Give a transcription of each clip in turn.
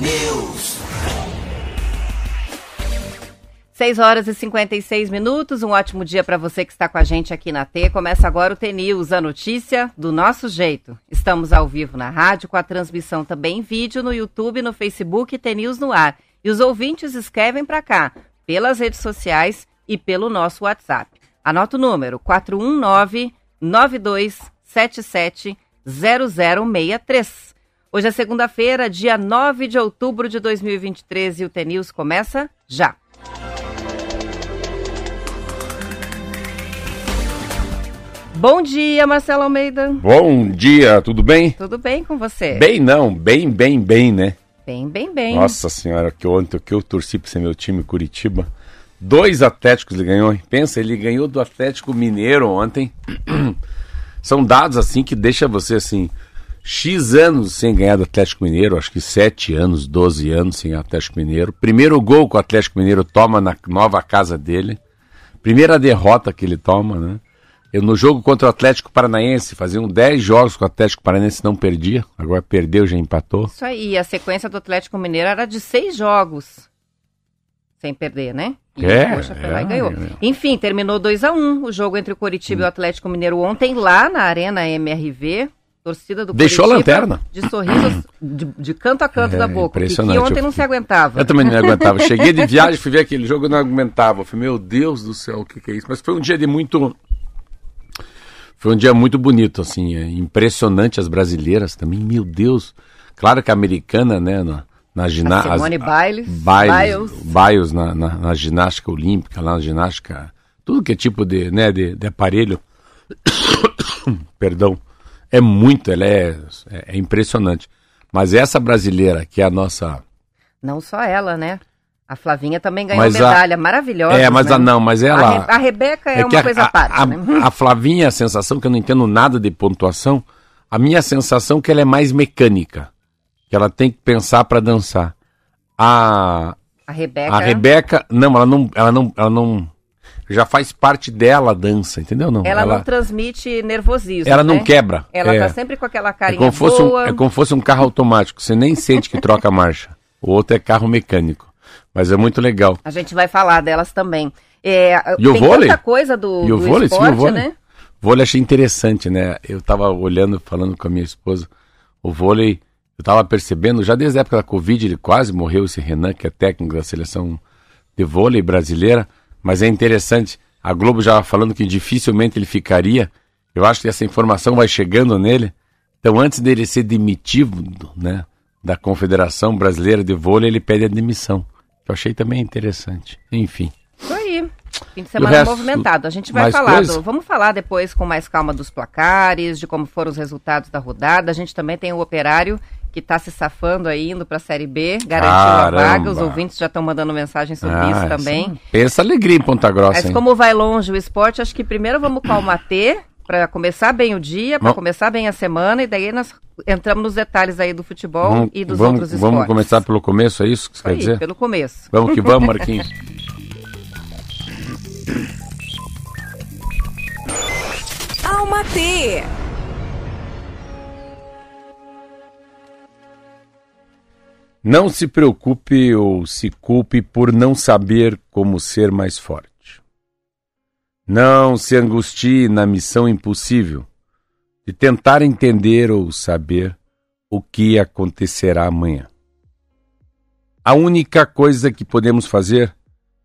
News. 6 horas e 56 minutos. Um ótimo dia para você que está com a gente aqui na T. Começa agora o T News, a notícia do nosso jeito. Estamos ao vivo na rádio, com a transmissão também em vídeo no YouTube, no Facebook T News no ar. E os ouvintes escrevem para cá, pelas redes sociais e pelo nosso WhatsApp. Anota o número 419 9277 0063. Hoje é segunda-feira, dia 9 de outubro de 2023 e o T-News começa já. Bom dia, Marcelo Almeida. Bom dia, tudo bem? Tudo bem com você? Bem não, bem, bem, bem, né? Bem, bem, bem. Nossa senhora, que ontem que eu torci para ser meu time Curitiba. Dois Atléticos ele ganhou? Pensa, ele ganhou do Atlético Mineiro ontem. São dados assim que deixa você assim, X anos sem ganhar do Atlético Mineiro, acho que 7 anos, 12 anos sem Atlético Mineiro. Primeiro gol que o Atlético Mineiro toma na nova casa dele. Primeira derrota que ele toma, né? Eu, no jogo contra o Atlético Paranaense, faziam 10 jogos com o Atlético Paranaense não perdia, agora perdeu, já empatou. Isso aí, a sequência do Atlético Mineiro era de seis jogos sem perder, né? E é, poxa, foi é, lá e ganhou. É. Enfim, terminou 2 a 1 um, o jogo entre o Coritiba hum. e o Atlético Mineiro ontem lá na Arena MRV. Torcida do Deixou Curitiba, a lanterna. De sorrisos de, de canto a canto é, da boca. Impressionante. E ontem não se aguentava. Eu também não aguentava. Cheguei de viagem, fui ver aquele jogo e não aguentava. Eu falei, meu Deus do céu, o que, que é isso? Mas foi um dia de muito. Foi um dia muito bonito, assim. É impressionante as brasileiras também. Meu Deus. Claro que a americana, né? Na, na ginástica. Simone Biles. Biles. Biles na, na, na, ginástica olímpica, lá na ginástica. Tudo que é tipo de, né, de, de aparelho. Perdão é muito, ela é, é, é, impressionante. Mas essa brasileira, que é a nossa. Não só ela, né? A Flavinha também ganhou mas medalha a... maravilhosa. É, mas né? a não, mas ela. A, Re... a Rebeca é, é uma coisa à parte. A, né? a Flavinha, a sensação que eu não entendo nada de pontuação, a minha sensação é que ela é mais mecânica. Que ela tem que pensar para dançar. A. A Rebeca. A Rebeca, não, ela não, ela não, ela não, já faz parte dela a dança, entendeu? Não, ela, ela não transmite nervosismo. Ela né? não quebra. Ela é, tá sempre com aquela carinha é como fosse boa. Um, é como fosse um carro automático, você nem sente que troca a marcha. O outro é carro mecânico. Mas é muito legal. A gente vai falar delas também. É, e o tem vôlei? tanta coisa do, e o do vôlei, esporte, sim, o vôlei. né? Vôlei achei interessante, né? Eu tava olhando, falando com a minha esposa, o vôlei, eu tava percebendo, já desde a época da Covid, ele quase morreu, esse Renan, que é técnico da seleção de vôlei brasileira, mas é interessante, a Globo já falando que dificilmente ele ficaria. Eu acho que essa informação vai chegando nele. Então, antes dele ser demitido, né, da Confederação Brasileira de Vôlei, ele pede a demissão. Eu achei também interessante. Enfim. Isso aí. Fim de semana resto, movimentado. A gente vai falar, do, vamos falar depois com mais calma dos placares, de como foram os resultados da rodada. A gente também tem o operário que está se safando aí, indo para a Série B, garantiu a vaga. Os ouvintes já estão mandando mensagem sobre ah, isso também. Sim. Pensa alegria em Ponta Grossa. Mas hein? como vai longe o esporte, acho que primeiro vamos calmater para começar bem o dia, para começar bem a semana, e daí nós entramos nos detalhes aí do futebol vamos, e dos vamos, outros esportes. Vamos começar pelo começo, é isso que você aí, quer dizer? pelo começo. Vamos que vamos, Marquinhos. Alma T. Não se preocupe ou se culpe por não saber como ser mais forte. Não se angustie na missão impossível de tentar entender ou saber o que acontecerá amanhã. A única coisa que podemos fazer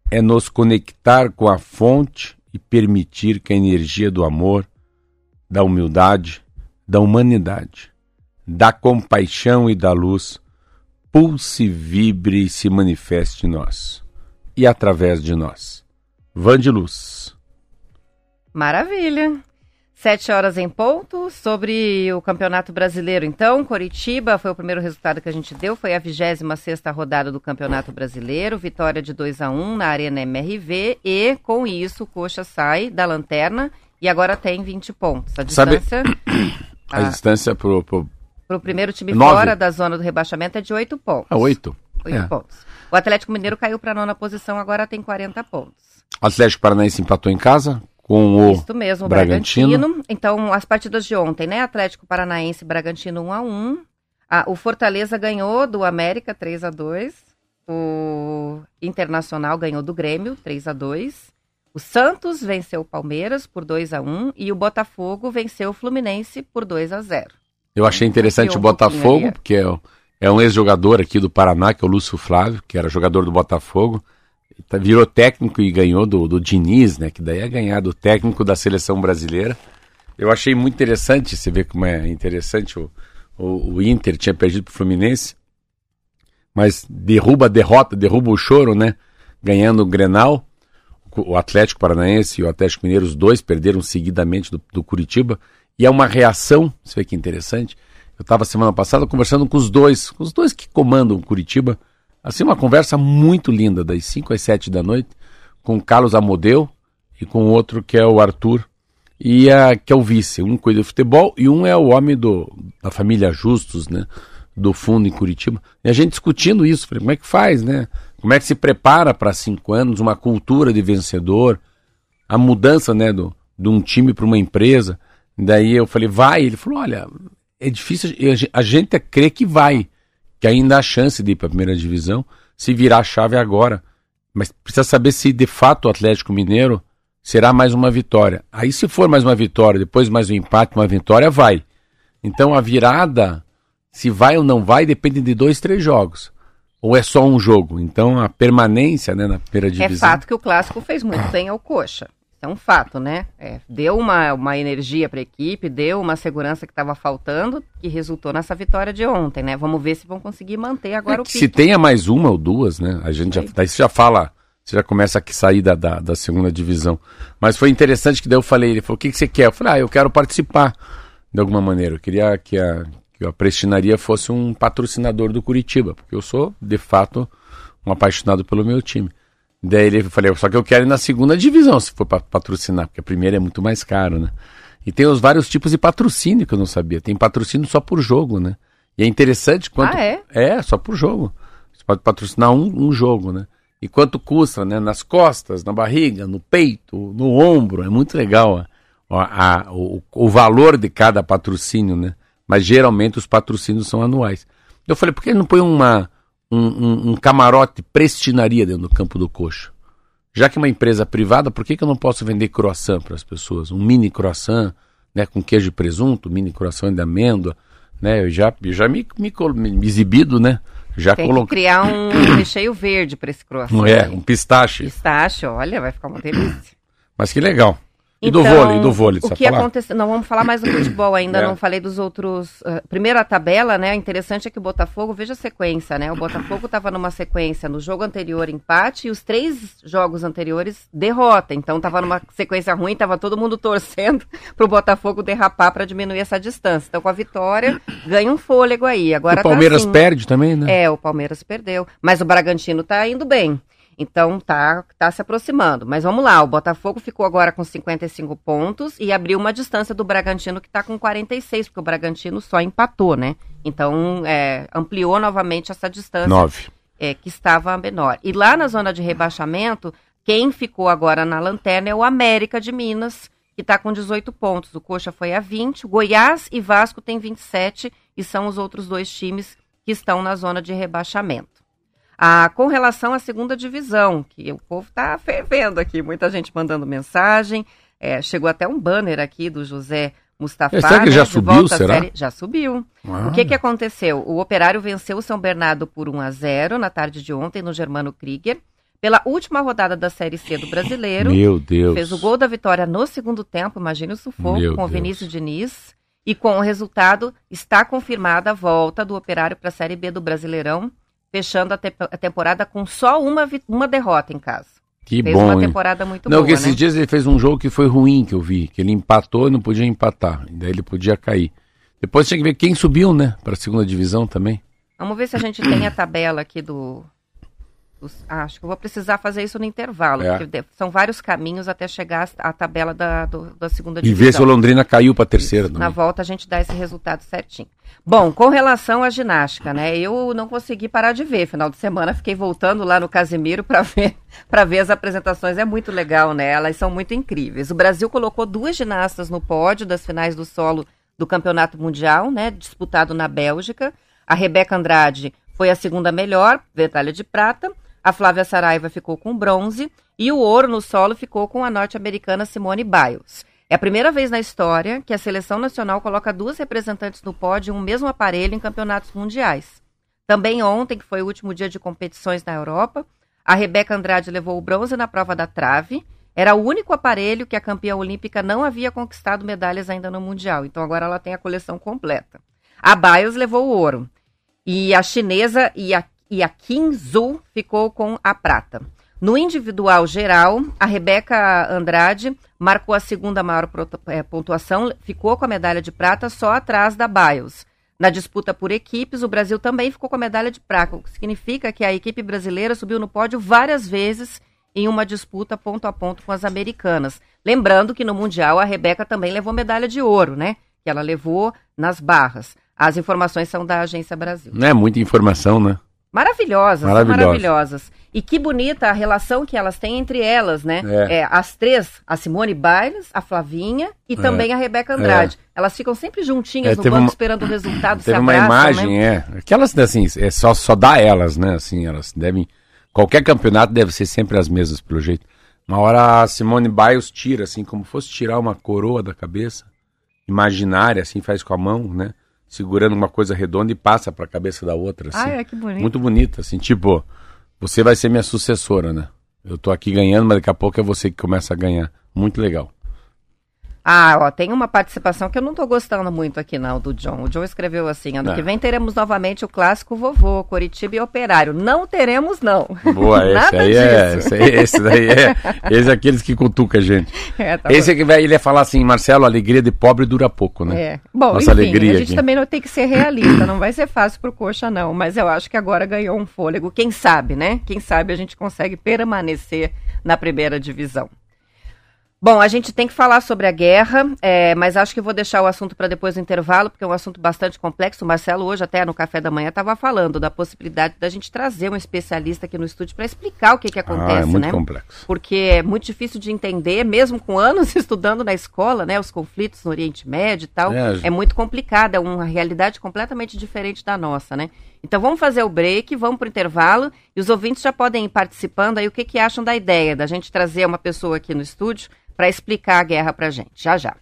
é nos conectar com a fonte e permitir que a energia do amor, da humildade, da humanidade, da compaixão e da luz pulse, vibre e se manifeste em nós e através de nós. Van de Luz. Maravilha. Sete horas em ponto. Sobre o Campeonato Brasileiro, então, Coritiba foi o primeiro resultado que a gente deu, foi a 26 rodada do Campeonato Brasileiro, vitória de 2 a 1 na Arena MRV e, com isso, o Coxa sai da lanterna e agora tem 20 pontos. A distância... Sabe, a, a distância pro, pro, para o primeiro time Nove. fora da zona do rebaixamento é de oito pontos. Ah, oito. Oito é. pontos. O Atlético Mineiro caiu para a nona posição, agora tem 40 pontos. O Atlético Paranaense empatou em casa com o Isso mesmo, o Bragantino. Bragantino. Então, as partidas de ontem, né? Atlético Paranaense Bragantino 1 a 1 Ah, o Fortaleza ganhou do América 3 a 2 O Internacional ganhou do Grêmio 3 a 2 O Santos venceu o Palmeiras por 2 a 1 E o Botafogo venceu o Fluminense por 2 a 0 Eu achei interessante um o Botafogo, porque é, é um ex-jogador aqui do Paraná, que é o Lúcio Flávio, que era jogador do Botafogo. Tá, virou técnico e ganhou do, do Diniz, né? Que daí é ganhar do técnico da seleção brasileira. Eu achei muito interessante, você vê como é interessante o, o, o Inter tinha perdido para o Fluminense, mas derruba a derrota, derruba o choro, né? Ganhando o Grenal. O Atlético Paranaense e o Atlético Mineiro, os dois perderam seguidamente do, do Curitiba. E é uma reação, você vê que interessante. Eu estava semana passada conversando com os dois, com os dois que comandam Curitiba. Assim, uma conversa muito linda, das 5 às 7 da noite, com o Carlos Amodeu e com outro que é o Arthur, e a, que é o vice. Um cuida do futebol e um é o homem do, da família Justus, né? Do fundo em Curitiba. E a gente discutindo isso, falei, como é que faz, né? Como é que se prepara para cinco anos, uma cultura de vencedor, a mudança, né, do, de um time para uma empresa. Daí eu falei, vai. Ele falou, olha, é difícil, a gente crê que vai, que ainda há chance de ir para a primeira divisão, se virar a chave agora. Mas precisa saber se de fato o Atlético Mineiro será mais uma vitória. Aí, se for mais uma vitória, depois mais um empate, uma vitória, vai. Então, a virada, se vai ou não vai, depende de dois, três jogos. Ou é só um jogo. Então, a permanência né, na primeira é divisão. É fato que o clássico fez muito bem ao Coxa. É um fato, né? É, deu uma, uma energia para a equipe, deu uma segurança que estava faltando, que resultou nessa vitória de ontem, né? Vamos ver se vão conseguir manter agora é o pique. Se tenha mais uma ou duas, né? A gente já, daí você já fala você já começa a sair da, da, da, segunda divisão. Mas foi interessante que daí eu falei, ele falou, o que, que você quer? Eu falei, ah, eu quero participar de alguma maneira. Eu queria que a, que a Prestinaria fosse um patrocinador do Curitiba, porque eu sou, de fato, um apaixonado pelo meu time. Daí ele falei, só que eu quero ir na segunda divisão, se for para patrocinar, porque a primeira é muito mais caro, né? E tem os vários tipos de patrocínio que eu não sabia. Tem patrocínio só por jogo, né? E é interessante quanto. Ah, é? É, só por jogo. Você pode patrocinar um, um jogo, né? E quanto custa, né? Nas costas, na barriga, no peito, no ombro. É muito legal a, a, o, o valor de cada patrocínio, né? Mas geralmente os patrocínios são anuais. Eu falei, por que ele não põe uma, um, um, um, camarote prestinaria dentro do campo do coxo? Já que é uma empresa privada, por que, que eu não posso vender croissant para as pessoas? Um mini croissant, né, com queijo e presunto, mini croissant de amêndoa, né? Eu já, eu já me, me, me exibido, né? Já Tem que criar um recheio verde para esse croissant. É, um pistache. Pistache, olha, vai ficar uma delícia. Mas que legal. E então, do vôlei, do vôlei, o que aconteceu? Não vamos falar mais do futebol ainda, É. não falei dos outros. Uh, primeiro a tabela, né? Interessante é que o Botafogo, veja a sequência, né? O Botafogo estava numa sequência no jogo anterior empate e os três jogos anteriores derrota. Então estava numa sequência ruim, estava todo mundo torcendo para o Botafogo derrapar para diminuir essa distância. Então com a vitória ganha um fôlego aí. Agora o Palmeiras tá assim. perde também, né? É, o Palmeiras perdeu. Mas o Bragantino tá indo bem. Então tá, tá se aproximando. Mas vamos lá, o Botafogo ficou agora com 55 pontos e abriu uma distância do Bragantino que tá com 46, porque o Bragantino só empatou, né? Então é, ampliou novamente essa distância Nove. é, que estava menor. E lá na zona de rebaixamento, quem ficou agora na lanterna é o América de Minas, que está com 18 pontos. O Coxa foi a 20, o Goiás e Vasco tem 27 e são os outros dois times que estão na zona de rebaixamento. Ah, com relação à segunda divisão, que o povo está fervendo aqui, muita gente mandando mensagem. é, chegou até um banner aqui do José Mustafa. É, será que né, já de subiu, será? série- Já subiu. O que, que aconteceu? O Operário venceu o São Bernardo por 1 a 0 na tarde de ontem no Germano Krieger. Pela última rodada da Série C do Brasileiro. Meu Deus. Fez o gol da vitória no segundo tempo, imagine o sufoco, Meu com o. Vinícius Diniz. E com o resultado, está confirmada a volta do Operário para a Série B do Brasileirão, fechando a, te- a temporada com só uma, uma derrota em casa. Que Fez bom, uma hein? temporada muito Não, boa, que esses né? dias ele fez um jogo que foi ruim, que eu vi. Que ele empatou e não podia empatar. E daí ele podia cair. Depois tinha que ver quem subiu, né? Para a segunda divisão também. Vamos ver se a gente tem a tabela aqui do. Acho que eu vou precisar fazer isso no intervalo, É. porque são vários caminhos até chegar à tabela da, do- da segunda E divisão. ver se o Londrina caiu para a terceira. Na também. volta a gente dá esse resultado certinho. Bom, com relação à ginástica, né? Eu não consegui parar de ver. Final de semana fiquei voltando lá no Casimiro para ver para ver as apresentações. É muito legal, né? Elas são muito incríveis. O Brasil colocou duas ginastas no pódio das finais do solo do Campeonato Mundial, né? Disputado na Bélgica. A Rebeca Andrade foi a segunda melhor, medalha de prata. A Flávia Saraiva ficou com bronze e o ouro no solo ficou com a norte-americana Simone Biles. É a primeira vez na história que a seleção nacional coloca duas representantes no pódio em um mesmo aparelho em campeonatos mundiais. Também ontem, que foi o último dia de competições na Europa, a Rebeca Andrade levou o bronze na prova da trave. Era o único aparelho que a campeã olímpica não havia conquistado medalhas ainda no Mundial. Então agora ela tem a coleção completa. A Biles levou o ouro. E a chinesa e a Kim Zhu ficou com a prata. No individual geral, a Rebeca Andrade marcou a segunda maior é, pontuação, ficou com a medalha de prata só atrás da Biles. Na disputa por equipes, o Brasil também ficou com a medalha de prata, o que significa que a equipe brasileira subiu no pódio várias vezes em uma disputa ponto a ponto com as americanas. Lembrando que no Mundial a Rebeca também levou medalha de ouro, né? Que ela levou nas barras. As informações são da Agência Brasil. Não é muita informação, né? Maravilhosas, maravilhosas. maravilhosas. E que bonita a relação que elas têm entre elas, né? É. É, as três, a Simone Biles, a Flavinha e é. também a Rebeca Andrade. É. Elas ficam sempre juntinhas é, no banco uma, esperando o resultado, teve uma imagem, né? é. Aquelas, assim, é só, só dá elas, né? Assim, elas devem... Qualquer campeonato deve ser sempre as mesmas, pelo jeito. Uma hora a Simone Biles tira, assim, como fosse tirar uma coroa da cabeça, imaginária, assim, faz com a mão, né? Segurando uma coisa redonda e passa para a cabeça da outra. Assim. Ah, é que bonito. Muito bonita, assim, tipo, você vai ser minha sucessora, né? Eu tô aqui ganhando, mas daqui a pouco é você que começa a ganhar. Muito legal. Ah, ó, tem uma participação que eu não tô gostando muito aqui, não, do John. O John escreveu assim: ano é. que vem teremos novamente o clássico vovô, Coritiba e Operário. Não teremos, não. Boa, esse aí é. Esse, aí, esse daí é. Esse é aqueles que cutuca a gente. É, tá esse aqui vai, ele ia falar assim: Marcelo, alegria de pobre dura pouco, né? É. Bom, Nossa enfim, alegria a gente aqui. também não tem que ser realista, não vai ser fácil pro Coxa, não. Mas eu acho que agora ganhou um fôlego. Quem sabe, né? Quem sabe a gente consegue permanecer na primeira divisão. Bom, a gente tem que falar sobre a guerra, é, mas acho que vou deixar o assunto para depois do intervalo, porque é um assunto bastante complexo. O Marcelo, hoje, até no café da manhã, estava falando da possibilidade da gente trazer um especialista aqui no estúdio para explicar o que, que acontece, ah, é muito né? complexo. Porque é muito difícil de entender, mesmo com anos estudando na escola, né? Os conflitos no Oriente Médio e tal. É, é muito complicado, é uma realidade completamente diferente da nossa, né? Então vamos fazer o break, vamos para o intervalo e os ouvintes já podem ir participando aí o que, que acham da ideia da gente trazer uma pessoa aqui no estúdio para explicar a guerra para gente. Já já.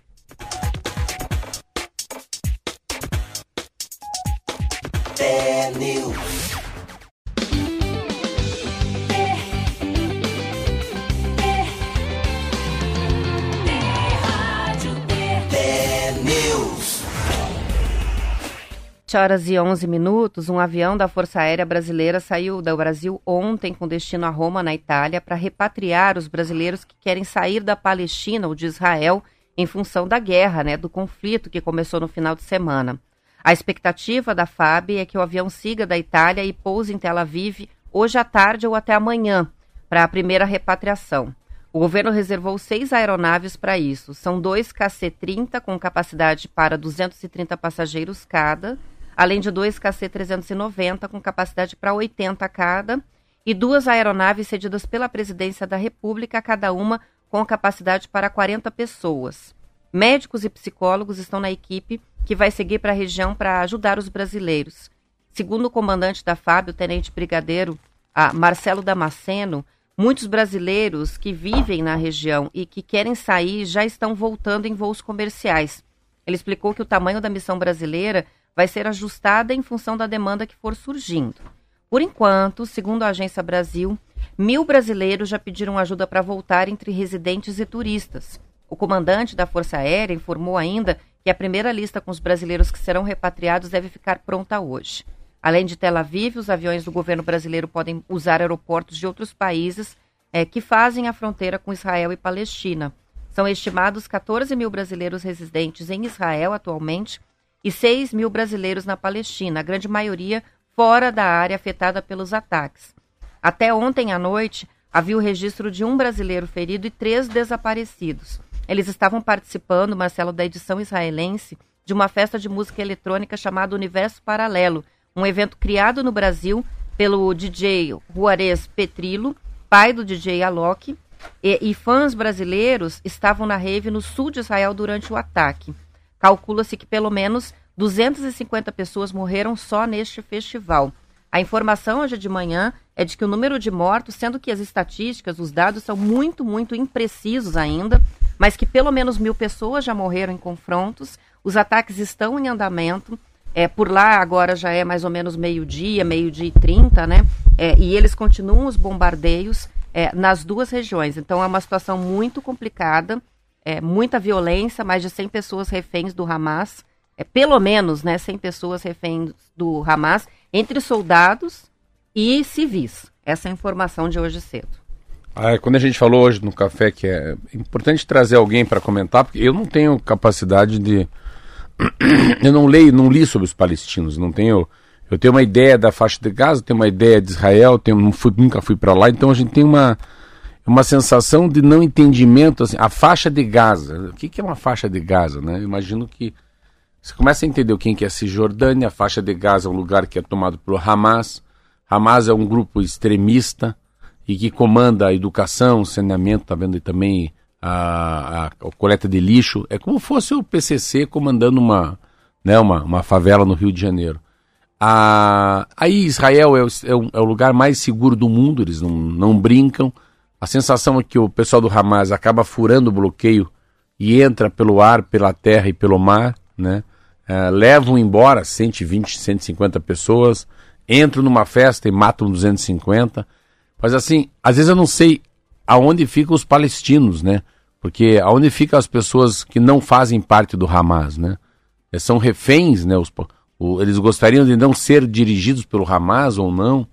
Horas e 11 minutos, um avião da Força Aérea Brasileira saiu do Brasil ontem com destino a Roma, na Itália, para repatriar os brasileiros que querem sair da Palestina ou de Israel em função da guerra, né, do conflito que começou no final de semana. A expectativa da FAB é que o avião siga da Itália e pouse em Tel Aviv hoje à tarde ou até amanhã para a primeira repatriação. O governo reservou seis aeronaves para isso. São dois KC-30 com capacidade para 230 passageiros cada além de dois KC-390 com capacidade para 80 cada e duas aeronaves cedidas pela Presidência da República, cada uma com capacidade para 40 pessoas. Médicos e psicólogos estão na equipe que vai seguir para a região para ajudar os brasileiros. Segundo o comandante da FAB, o tenente brigadeiro Marcelo Damasceno, muitos brasileiros que vivem na região e que querem sair já estão voltando em voos comerciais. Ele explicou que o tamanho da missão brasileira vai ser ajustada em função da demanda que for surgindo. Por enquanto, segundo a Agência Brasil, mil brasileiros já pediram ajuda para voltar entre residentes e turistas. O comandante da Força Aérea informou ainda que a primeira lista com os brasileiros que serão repatriados deve ficar pronta hoje. Além de Tel Aviv, os aviões do governo brasileiro podem usar aeroportos de outros países é, que fazem a fronteira com Israel e Palestina. São estimados 14 mil brasileiros residentes em Israel atualmente e 6 mil brasileiros na Palestina, a grande maioria fora da área afetada pelos ataques. Até ontem à noite, havia o registro de um brasileiro ferido e três desaparecidos. Eles estavam participando, Marcelo, da edição israelense de uma festa de música eletrônica chamada Universo Paralelo, um evento criado no Brasil pelo DJ Juarez Petrilo, pai do DJ Alok, e, e fãs brasileiros estavam na rave no sul de Israel durante o ataque. Calcula-se que pelo menos 250 pessoas morreram só neste festival. A informação hoje de manhã é de que o número de mortos, sendo que as estatísticas, os dados são muito, muito imprecisos ainda, mas que pelo menos mil pessoas já morreram em confrontos. Os ataques estão em andamento. É, por lá agora já é mais ou menos meio-dia, meio-dia e trinta, né? É, e eles continuam os bombardeios é, nas duas regiões. Então é uma situação muito complicada, é, muita violência, mais de 100 pessoas reféns do Hamas, é, pelo menos né, 100 pessoas reféns do Hamas, entre soldados e civis. Essa é a informação de hoje cedo. Ah, quando a gente falou hoje no café que é importante trazer alguém para comentar, porque eu não tenho capacidade de. eu não leio, não li sobre os palestinos, não tenho. Eu tenho uma ideia da faixa de Gaza, tenho uma ideia de Israel, tenho, fui, nunca fui para lá, então a gente tem uma, uma sensação de não entendimento. Assim, a faixa de Gaza, o que, que é uma faixa de Gaza? Né? Imagino que você começa a entender o que é Cisjordânia, a faixa de Gaza é um lugar que é tomado pelo Hamas. Hamas é um grupo extremista e que comanda a educação, o saneamento, tá vendo também a, a, a, coleta de lixo. É como fosse o PCC comandando uma, né, uma, uma favela no Rio de Janeiro. A, aí Israel é o, é, o, é o lugar mais seguro do mundo, eles não, não brincam. A sensação é que o pessoal do Hamas acaba furando o bloqueio e entra pelo ar, pela terra e pelo mar, né? uh, levam embora 120, 150 pessoas, entram numa festa e matam 250. Mas assim, às vezes eu não sei aonde ficam os palestinos, né? Porque aonde ficam as pessoas que não fazem parte do Hamas, né? Eh, são reféns, né? Os, o, eles gostariam de não ser dirigidos pelo Hamas ou não.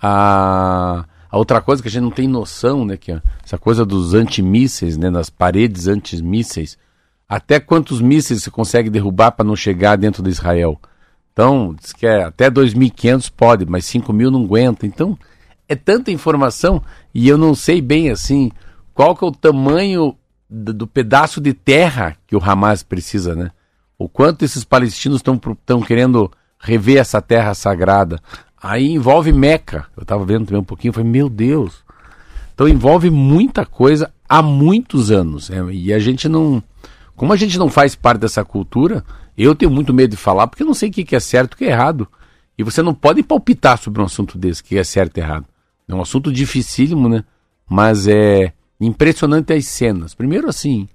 A, a outra coisa que a gente não tem noção, né? Que é essa coisa dos antimísseis, né? Nas paredes antimísseis até quantos mísseis você consegue derrubar para não chegar dentro de Israel? Então, diz que é, até 2.500 pode, mas 5.000 não aguenta. Então, é tanta informação e eu não sei bem assim qual que é o tamanho do, do pedaço de terra que o Hamas precisa, né? O quanto esses palestinos estão querendo rever essa terra sagrada. Aí envolve Meca. Eu estava vendo também um pouquinho, falei, meu Deus. Então envolve muita coisa há muitos anos. Né? E a gente não como a gente não faz parte dessa cultura, eu tenho muito medo de falar porque eu não sei o que é certo e o que é errado. E você não pode palpitar sobre um assunto desse, que é certo e errado. É um assunto dificílimo, né? Mas é impressionante as cenas. Primeiro assim,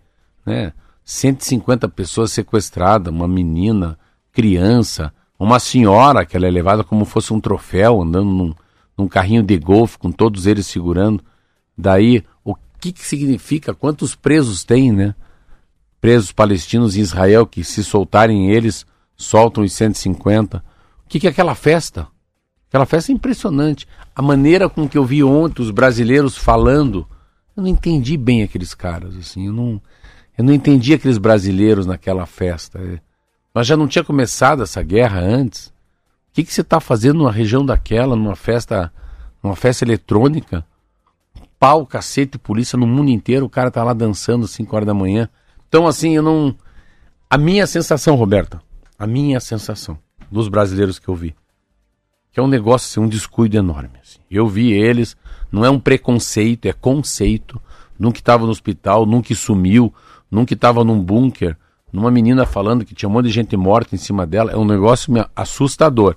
né? 150 pessoas sequestradas, uma menina, criança, uma senhora que ela é levada como fosse um troféu, andando num, num carrinho de golfe com todos eles segurando. Daí, o que, que significa? Quantos presos tem, né? presos palestinos em Israel que, se soltarem eles, soltam os 150. O que, que é aquela festa? Aquela festa é impressionante. A maneira com que eu vi ontem os brasileiros falando, eu não entendi bem aqueles caras. assim Eu não, eu não entendi aqueles brasileiros naquela festa. É. Mas já não tinha começado essa guerra antes. O que, que você está fazendo numa região daquela, numa festa, numa festa eletrônica? Pau, cacete, polícia no mundo inteiro, o cara tá lá dançando às 5 horas da manhã. Então, assim, eu não. A minha sensação, Roberta, a minha sensação dos brasileiros que eu vi, que é um negócio, assim, um descuido enorme. Assim. Eu vi eles, não é um preconceito, é conceito. Nunca estava no hospital, nunca sumiu, nunca estava num bunker, numa menina falando que tinha um monte de gente morta em cima dela. É um negócio assustador.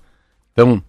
Então,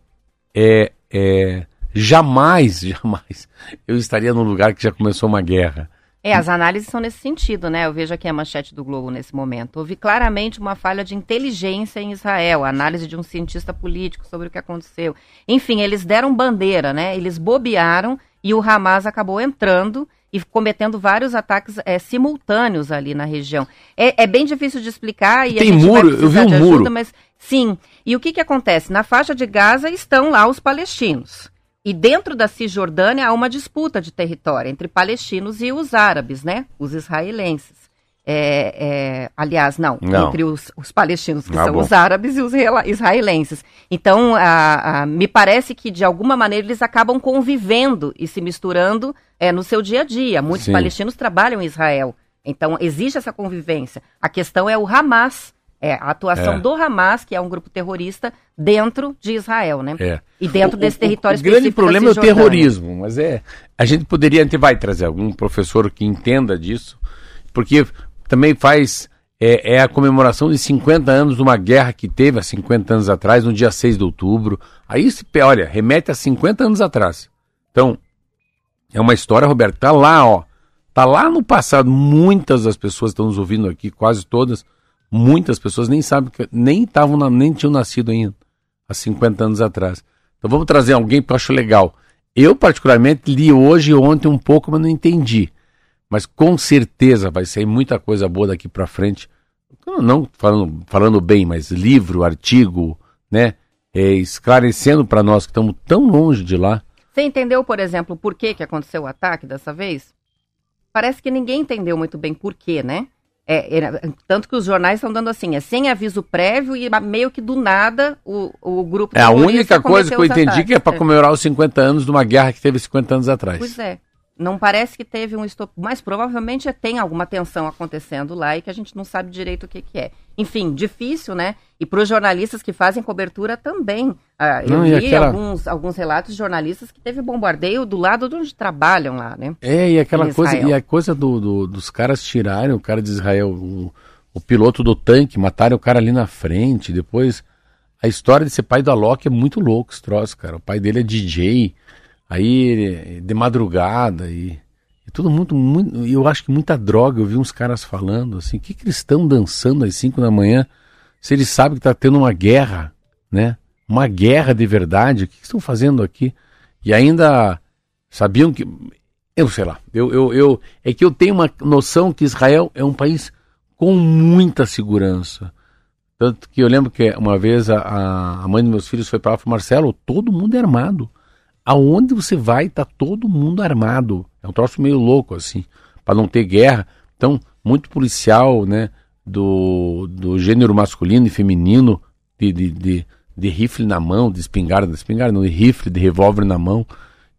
é, é, jamais, jamais eu estaria num lugar que já começou uma guerra. É, as análises são nesse sentido, né? Eu vejo aqui a manchete do Globo nesse momento. Houve claramente uma falha de inteligência em Israel, análise de um cientista político sobre o que aconteceu. Enfim, eles deram bandeira, né? Eles bobearam e o Hamas acabou entrando e cometendo vários ataques é, simultâneos ali na região. É, é, bem difícil de explicar e Tem a gente muro, eu vi um ajuda, muro. mas sim. E o que, que acontece? Na faixa de Gaza estão lá os palestinos. E dentro da Cisjordânia há uma disputa de território entre palestinos e os árabes, né? Os israelenses. É, é, aliás, não, não, entre os, os palestinos, que ah, são bom. os árabes e os israelenses. Então, a, a, me parece que, de alguma maneira, eles acabam convivendo e se misturando é, no seu dia a dia. Muitos Sim. palestinos trabalham em Israel. Então, existe essa convivência. A questão é o Hamas, é, a atuação é. do Hamas, que é um grupo terrorista, dentro de Israel, né? É. E dentro o, desse território o, o grande problema é o terrorismo, mas é. A gente poderia, a gente vai trazer algum professor que entenda disso, porque também faz é, é, a comemoração de 50 anos de uma guerra que teve há 50 anos atrás, no dia 6 de outubro. Aí, se, olha, remete a 50 anos atrás. Então, é uma história, Roberto, tá lá, ó. Tá lá no passado. Muitas das pessoas estão nos ouvindo aqui, quase todas, muitas pessoas nem sabem, que, nem estavam, nem tinham nascido ainda, há 50 anos atrás. Então vamos trazer alguém que eu acho legal. Eu, particularmente, li hoje e ontem um pouco, mas não entendi. Mas com certeza vai sair muita coisa boa daqui para frente. Não falando, falando bem, mas livro, artigo, né? É, esclarecendo para nós que estamos tão longe de lá. Você entendeu, por exemplo, por que, que aconteceu o ataque dessa vez? Parece que ninguém entendeu muito bem por quê, né? É, é, tanto que os jornais estão dando assim, é sem aviso prévio e meio que do nada o, o grupo. É a única coisa que eu entendi ataques. que é para comemorar os 50 anos de uma guerra que teve 50 anos atrás. Pois é. Não parece que teve um estop, mas provavelmente tem alguma tensão acontecendo lá e que a gente não sabe direito o que, que é. Enfim, difícil, né? E para os jornalistas que fazem cobertura também. Ah, eu não, vi aquela... alguns, alguns relatos de jornalistas que teve bombardeio do lado de onde trabalham lá, né? É, e aquela coisa, e a coisa do, do, dos caras tirarem o cara de Israel, o, o piloto do tanque, matarem o cara ali na frente, depois. A história de ser pai do Alok é muito louco esse troço, cara. O pai dele é DJ. Aí de madrugada e, e tudo muito, muito. Eu acho que muita droga. Eu vi uns caras falando assim: que, estão dançando às 5 da manhã se eles sabem que está tendo uma guerra, né? Uma guerra de verdade. O que, que estão fazendo aqui? E ainda sabiam que. Eu sei lá. Eu, eu, eu, é que eu tenho uma noção que Israel é um país com muita segurança. Tanto que eu lembro que uma vez a, a mãe dos meus filhos foi para lá e falou: Marcelo, todo mundo é armado aonde você vai, tá todo mundo armado. É um troço meio louco, assim, para não ter guerra. Então, muito policial, né, do, do gênero masculino e feminino, de, de, de, de rifle na mão, de espingarda, de espingarda, não, de rifle, de revólver na mão.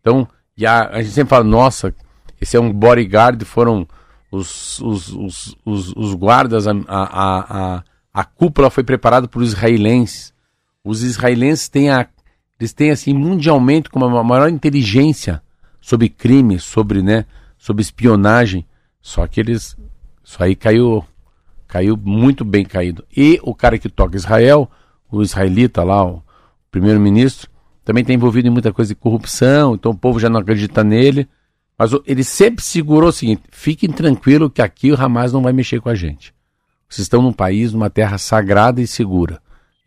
Então, e a, a gente sempre fala, nossa, esse é um bodyguard, foram os, os, os, os, os guardas, a, a, a, a cúpula foi preparada por israelenses. Os israelenses têm a eles têm assim mundialmente com uma maior inteligência sobre crime, sobre, né, sobre espionagem. Só que eles isso aí caiu caiu muito bem caído. E o cara que toca Israel, o israelita lá, o primeiro-ministro, também está envolvido em muita coisa de corrupção, então o povo já não acredita nele. Mas ele sempre segurou o seguinte: fiquem tranquilos que aqui o Hamas não vai mexer com a gente. Vocês estão num país, numa terra sagrada e segura.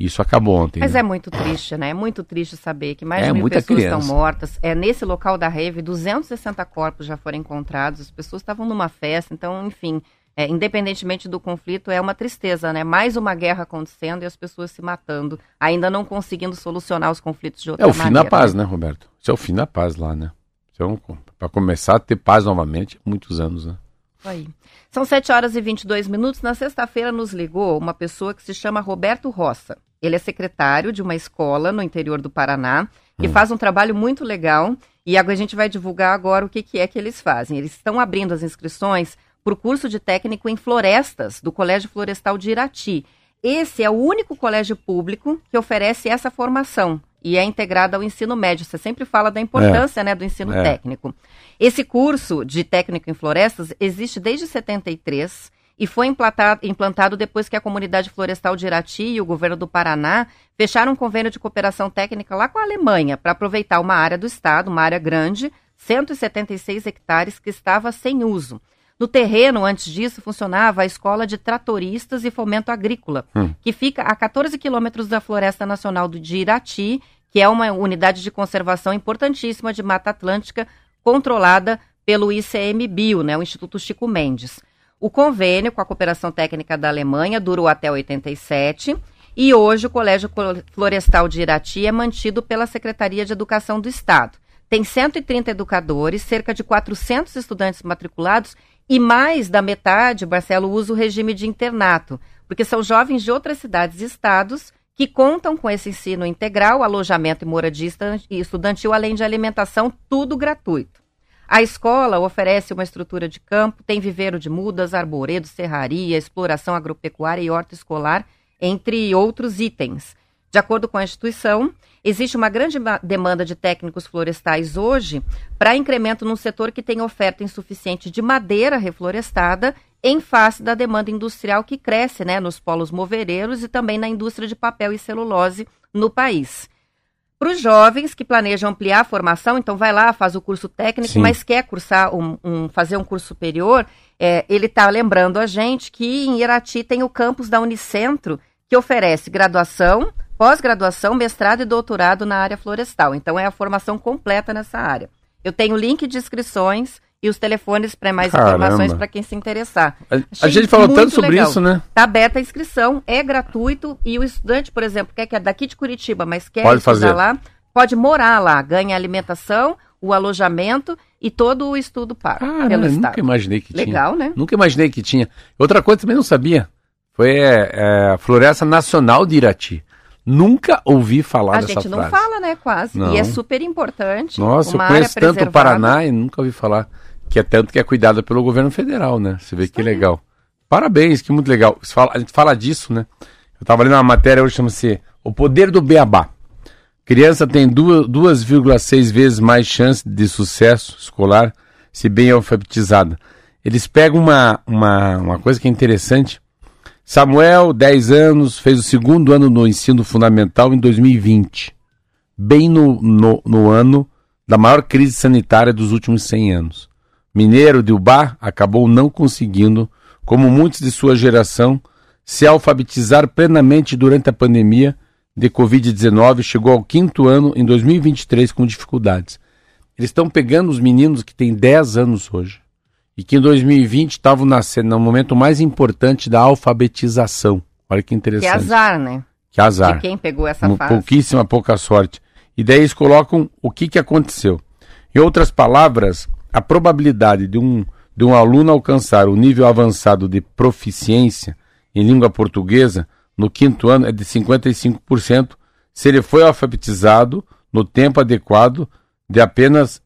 Isso acabou ontem. Mas né? é muito triste, né? É muito triste saber que mais é, de mil pessoas criança. estão mortas. É nesse local da Reve, 260 corpos já foram encontrados. As pessoas estavam numa festa, então, enfim, é, independentemente do conflito, é uma tristeza, né? Mais uma guerra acontecendo e as pessoas se matando, ainda não conseguindo solucionar os conflitos de outra maneira. É o fim da paz, né, Roberto? Isso é o fim da paz lá, né? Então, para começar a ter paz novamente, muitos anos, né? Aí. São 7 horas e 22 minutos. Na sexta-feira nos ligou uma pessoa que se chama Roberto Roça. Ele é secretário de uma escola no interior do Paraná, que hum. faz um trabalho muito legal. E a gente vai divulgar agora o que, que é que eles fazem. Eles estão abrindo as inscrições para o curso de técnico em florestas do Colégio Florestal de Irati. Esse é o único colégio público que oferece essa formação e é integrado ao ensino médio. Você sempre fala da importância é. né, do ensino é. técnico. Esse curso de técnico em florestas existe desde 73 e foi implantado, implantado depois que a comunidade florestal de Irati e o governo do Paraná fecharam um convênio de cooperação técnica lá com a Alemanha para aproveitar uma área do estado, uma área grande, 176 hectares que estava sem uso. No terreno, antes disso, funcionava a Escola de Tratoristas e Fomento Agrícola, hum. que fica a 14 quilômetros da Floresta Nacional de Irati, que é uma unidade de conservação importantíssima de Mata Atlântica, controlada pelo ICMBio, né, o Instituto Chico Mendes. O convênio com a cooperação técnica da Alemanha durou até 87 e hoje o Colégio Florestal de Irati é mantido pela Secretaria de Educação do Estado. Tem 130 educadores, cerca de 400 estudantes matriculados e mais da metade, Marcelo, usa o regime de internato, porque são jovens de outras cidades e estados que contam com esse ensino integral, alojamento e moradia estudantil, além de alimentação, tudo gratuito. A escola oferece uma estrutura de campo, tem viveiro de mudas, arboredo, serraria, exploração agropecuária e horta escolar, entre outros itens. De acordo com a instituição, existe uma grande demanda de técnicos florestais hoje para incremento num setor que tem oferta insuficiente de madeira reflorestada em face da demanda industrial que cresce né, nos polos movereiros e também na indústria de papel e celulose no país. Para os jovens que planejam ampliar a formação, então vai lá, faz o curso técnico, Sim. mas quer cursar um, um, fazer um curso superior, é, ele está lembrando a gente que em Irati tem o campus da Unicentro, que oferece graduação, pós-graduação, mestrado e doutorado na área florestal. Então é a formação completa nessa área. Eu tenho link de inscrições e os telefones para mais Caramba. informações para quem se interessar. A, a gente falou tanto sobre legal. isso, né? Está aberta a inscrição, é gratuito e o estudante, por exemplo, quer que é daqui de Curitiba, mas quer pode fazer. lá, pode morar lá, ganha alimentação, o alojamento e todo o estudo pago ah, pelo Estado. Nunca imaginei que Legal, tinha. Legal, né? Nunca imaginei que tinha. Outra coisa também não sabia. Foi é, é, a Floresta Nacional de Irati. Nunca ouvi falar a dessa frase. A gente não fala, né, quase. Não. E é super importante. Nossa, eu conheço tanto o Paraná e nunca ouvi falar que é tanto que é cuidada pelo governo federal, né? Você vê Isso que aí. legal. Parabéns, que muito legal. Fala, a gente fala disso, né? Eu estava lendo uma matéria hoje chama-se O Poder do Beabá. Criança tem 2,6 vezes mais chance de sucesso escolar se bem alfabetizada. Eles pegam uma, uma, uma coisa que é interessante. Samuel, 10 anos, fez o segundo ano no ensino fundamental em 2020. Bem no, no, no ano da maior crise sanitária dos últimos 100 anos. Mineiro de Ubá acabou não conseguindo, como muitos de sua geração, se alfabetizar plenamente durante a pandemia de Covid-19 chegou ao quinto ano em 2023 com dificuldades. Eles estão pegando os meninos que têm 10 anos hoje e que em 2020 estavam nascendo no momento mais importante da alfabetização. Olha que interessante. Que azar, né? Que azar. De quem pegou essa fase. Pouquíssima, pouca sorte. E daí eles colocam o que, que aconteceu. Em outras palavras, a probabilidade de um, de um aluno alcançar o nível avançado de proficiência em língua portuguesa no quinto ano é de 55% se ele foi alfabetizado no tempo adequado de apenas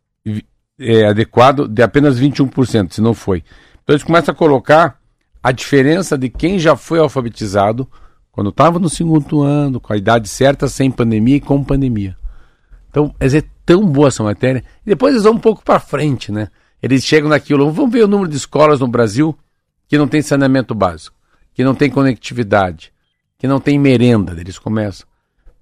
é, adequado de apenas 21%, se não foi. Então eles começam a colocar a diferença de quem já foi alfabetizado quando estava no segundo ano, com a idade certa, sem pandemia e com pandemia. Então, é tão boa essa matéria. E depois eles vão um pouco para frente, né? Eles chegam naquilo, vamos ver o número de escolas no Brasil que não tem saneamento básico, que não tem conectividade, que não tem merenda. Eles começam.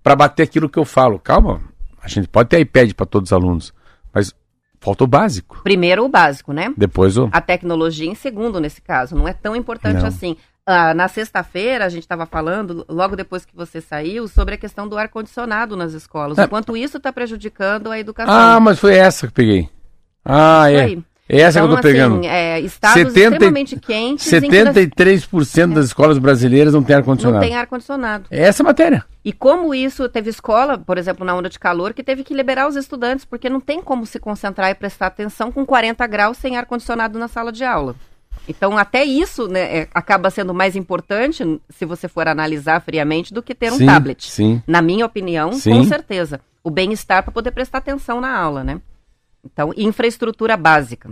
Para bater aquilo que eu falo, calma, a gente pode ter iPad para todos os alunos, mas falta o básico. Primeiro o básico, né? Depois o. A tecnologia em segundo, nesse caso. Não é tão importante não. assim. Ah, na sexta-feira, a gente estava falando, logo depois que você saiu, sobre a questão do ar-condicionado nas escolas. É. O quanto isso está prejudicando a educação. Ah, mas foi essa que peguei. Ah, é. Aí. É essa então, que eu tô então, assim, pegando. É, estados 70, extremamente quentes. 73% das, das escolas brasileiras não tem ar-condicionado. Não tem ar-condicionado. É essa matéria. E como isso, teve escola, por exemplo, na onda de calor, que teve que liberar os estudantes, porque não tem como se concentrar e prestar atenção com 40 graus sem ar-condicionado na sala de aula. Então, até isso né, é, acaba sendo mais importante, se você for analisar friamente, do que ter um sim, tablet. Sim. Na minha opinião, sim. com certeza. O bem-estar para poder prestar atenção na aula, né? Então, infraestrutura básica.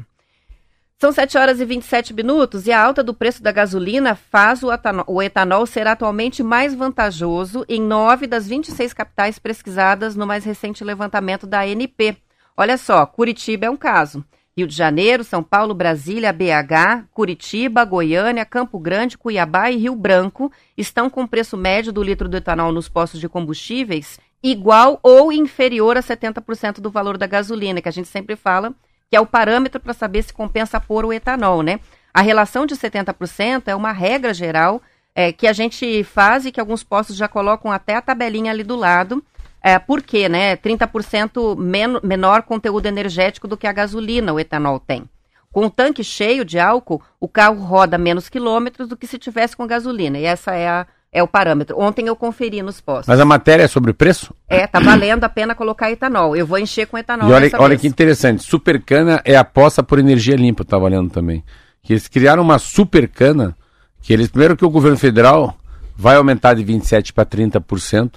São 7 horas e 27 minutos e a alta do preço da gasolina faz o etanol, o etanol ser atualmente mais vantajoso em nove das 26 capitais pesquisadas no mais recente levantamento da ANP. Olha só, Curitiba é um caso. Rio de Janeiro, São Paulo, Brasília, BH, Curitiba, Goiânia, Campo Grande, Cuiabá e Rio Branco estão com preço médio do litro do etanol nos postos de combustíveis igual ou inferior a 70% do valor da gasolina, que a gente sempre fala que é o parâmetro para saber se compensa pôr o etanol, né? A relação de 70% é uma regra geral é, que a gente faz e que alguns postos já colocam até a tabelinha ali do lado. É, por quê, né? 30% men menor conteúdo energético do que a gasolina o etanol tem. Com o tanque cheio de álcool, o carro roda menos quilômetros do que se tivesse com gasolina. E essa é a, é o parâmetro. Ontem eu conferi nos postos. Mas a matéria é sobre o preço? É, tá valendo a pena colocar etanol. Eu vou encher com etanol. E olha, olha que interessante. Supercana é aposta por energia limpa, tá valendo também. Que eles criaram uma supercana, que eles, primeiro que o governo federal vai aumentar de 27% para 30%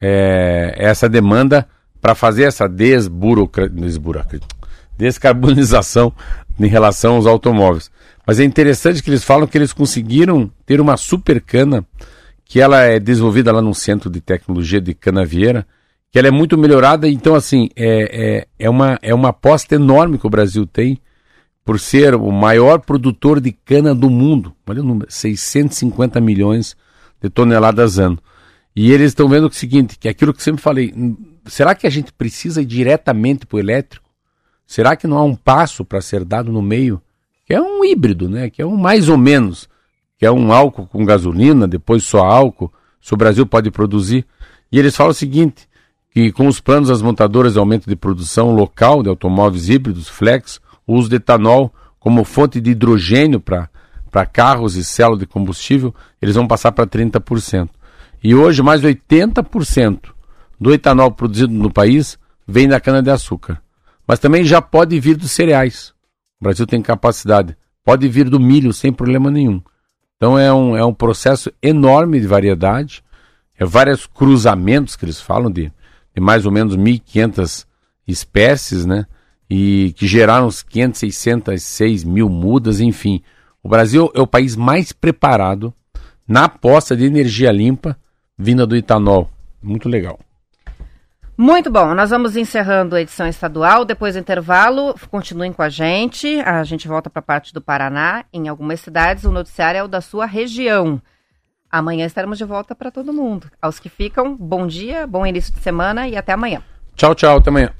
é, essa demanda para fazer essa desburocra... descarbonização em relação aos automóveis. Mas é interessante que eles falam que eles conseguiram ter uma supercana que ela é desenvolvida lá no Centro de Tecnologia de Canavieira, que ela é muito melhorada, então assim, é, é, é, uma, é uma aposta enorme que o Brasil tem por ser o maior produtor de cana do mundo. Olha o número, 650 milhões de toneladas ano. E eles estão vendo o seguinte, que é aquilo que eu sempre falei, será que a gente precisa ir diretamente para o elétrico? Será que não há um passo para ser dado no meio? Que é um híbrido, né? Que é um mais ou menos, que é um álcool com gasolina, depois só álcool, se o Brasil pode produzir. E eles falam o seguinte, que com os planos das montadoras de aumento de produção local de automóveis híbridos, flex, o uso de etanol como fonte de hidrogênio para carros e célula de combustível, eles vão passar para 30%. E hoje, mais de 80% do etanol produzido no país vem da cana-de-açúcar. Mas também já pode vir dos cereais. O Brasil tem capacidade. Pode vir do milho sem problema nenhum. Então é um, é um processo enorme de variedade. É vários cruzamentos que eles falam de, de mais ou menos 1.500 espécies, né? e que geraram uns 500, 606 mil mudas, enfim. O Brasil é o país mais preparado na aposta de energia limpa vinda do etanol. Muito legal. Muito bom, nós vamos encerrando a edição estadual. Depois do intervalo, continuem com a gente. A gente volta para a parte do Paraná. Em algumas cidades, o noticiário é o da sua região. Amanhã estaremos de volta para todo mundo. Aos que ficam, bom dia, bom início de semana e até amanhã. Tchau, tchau, até amanhã.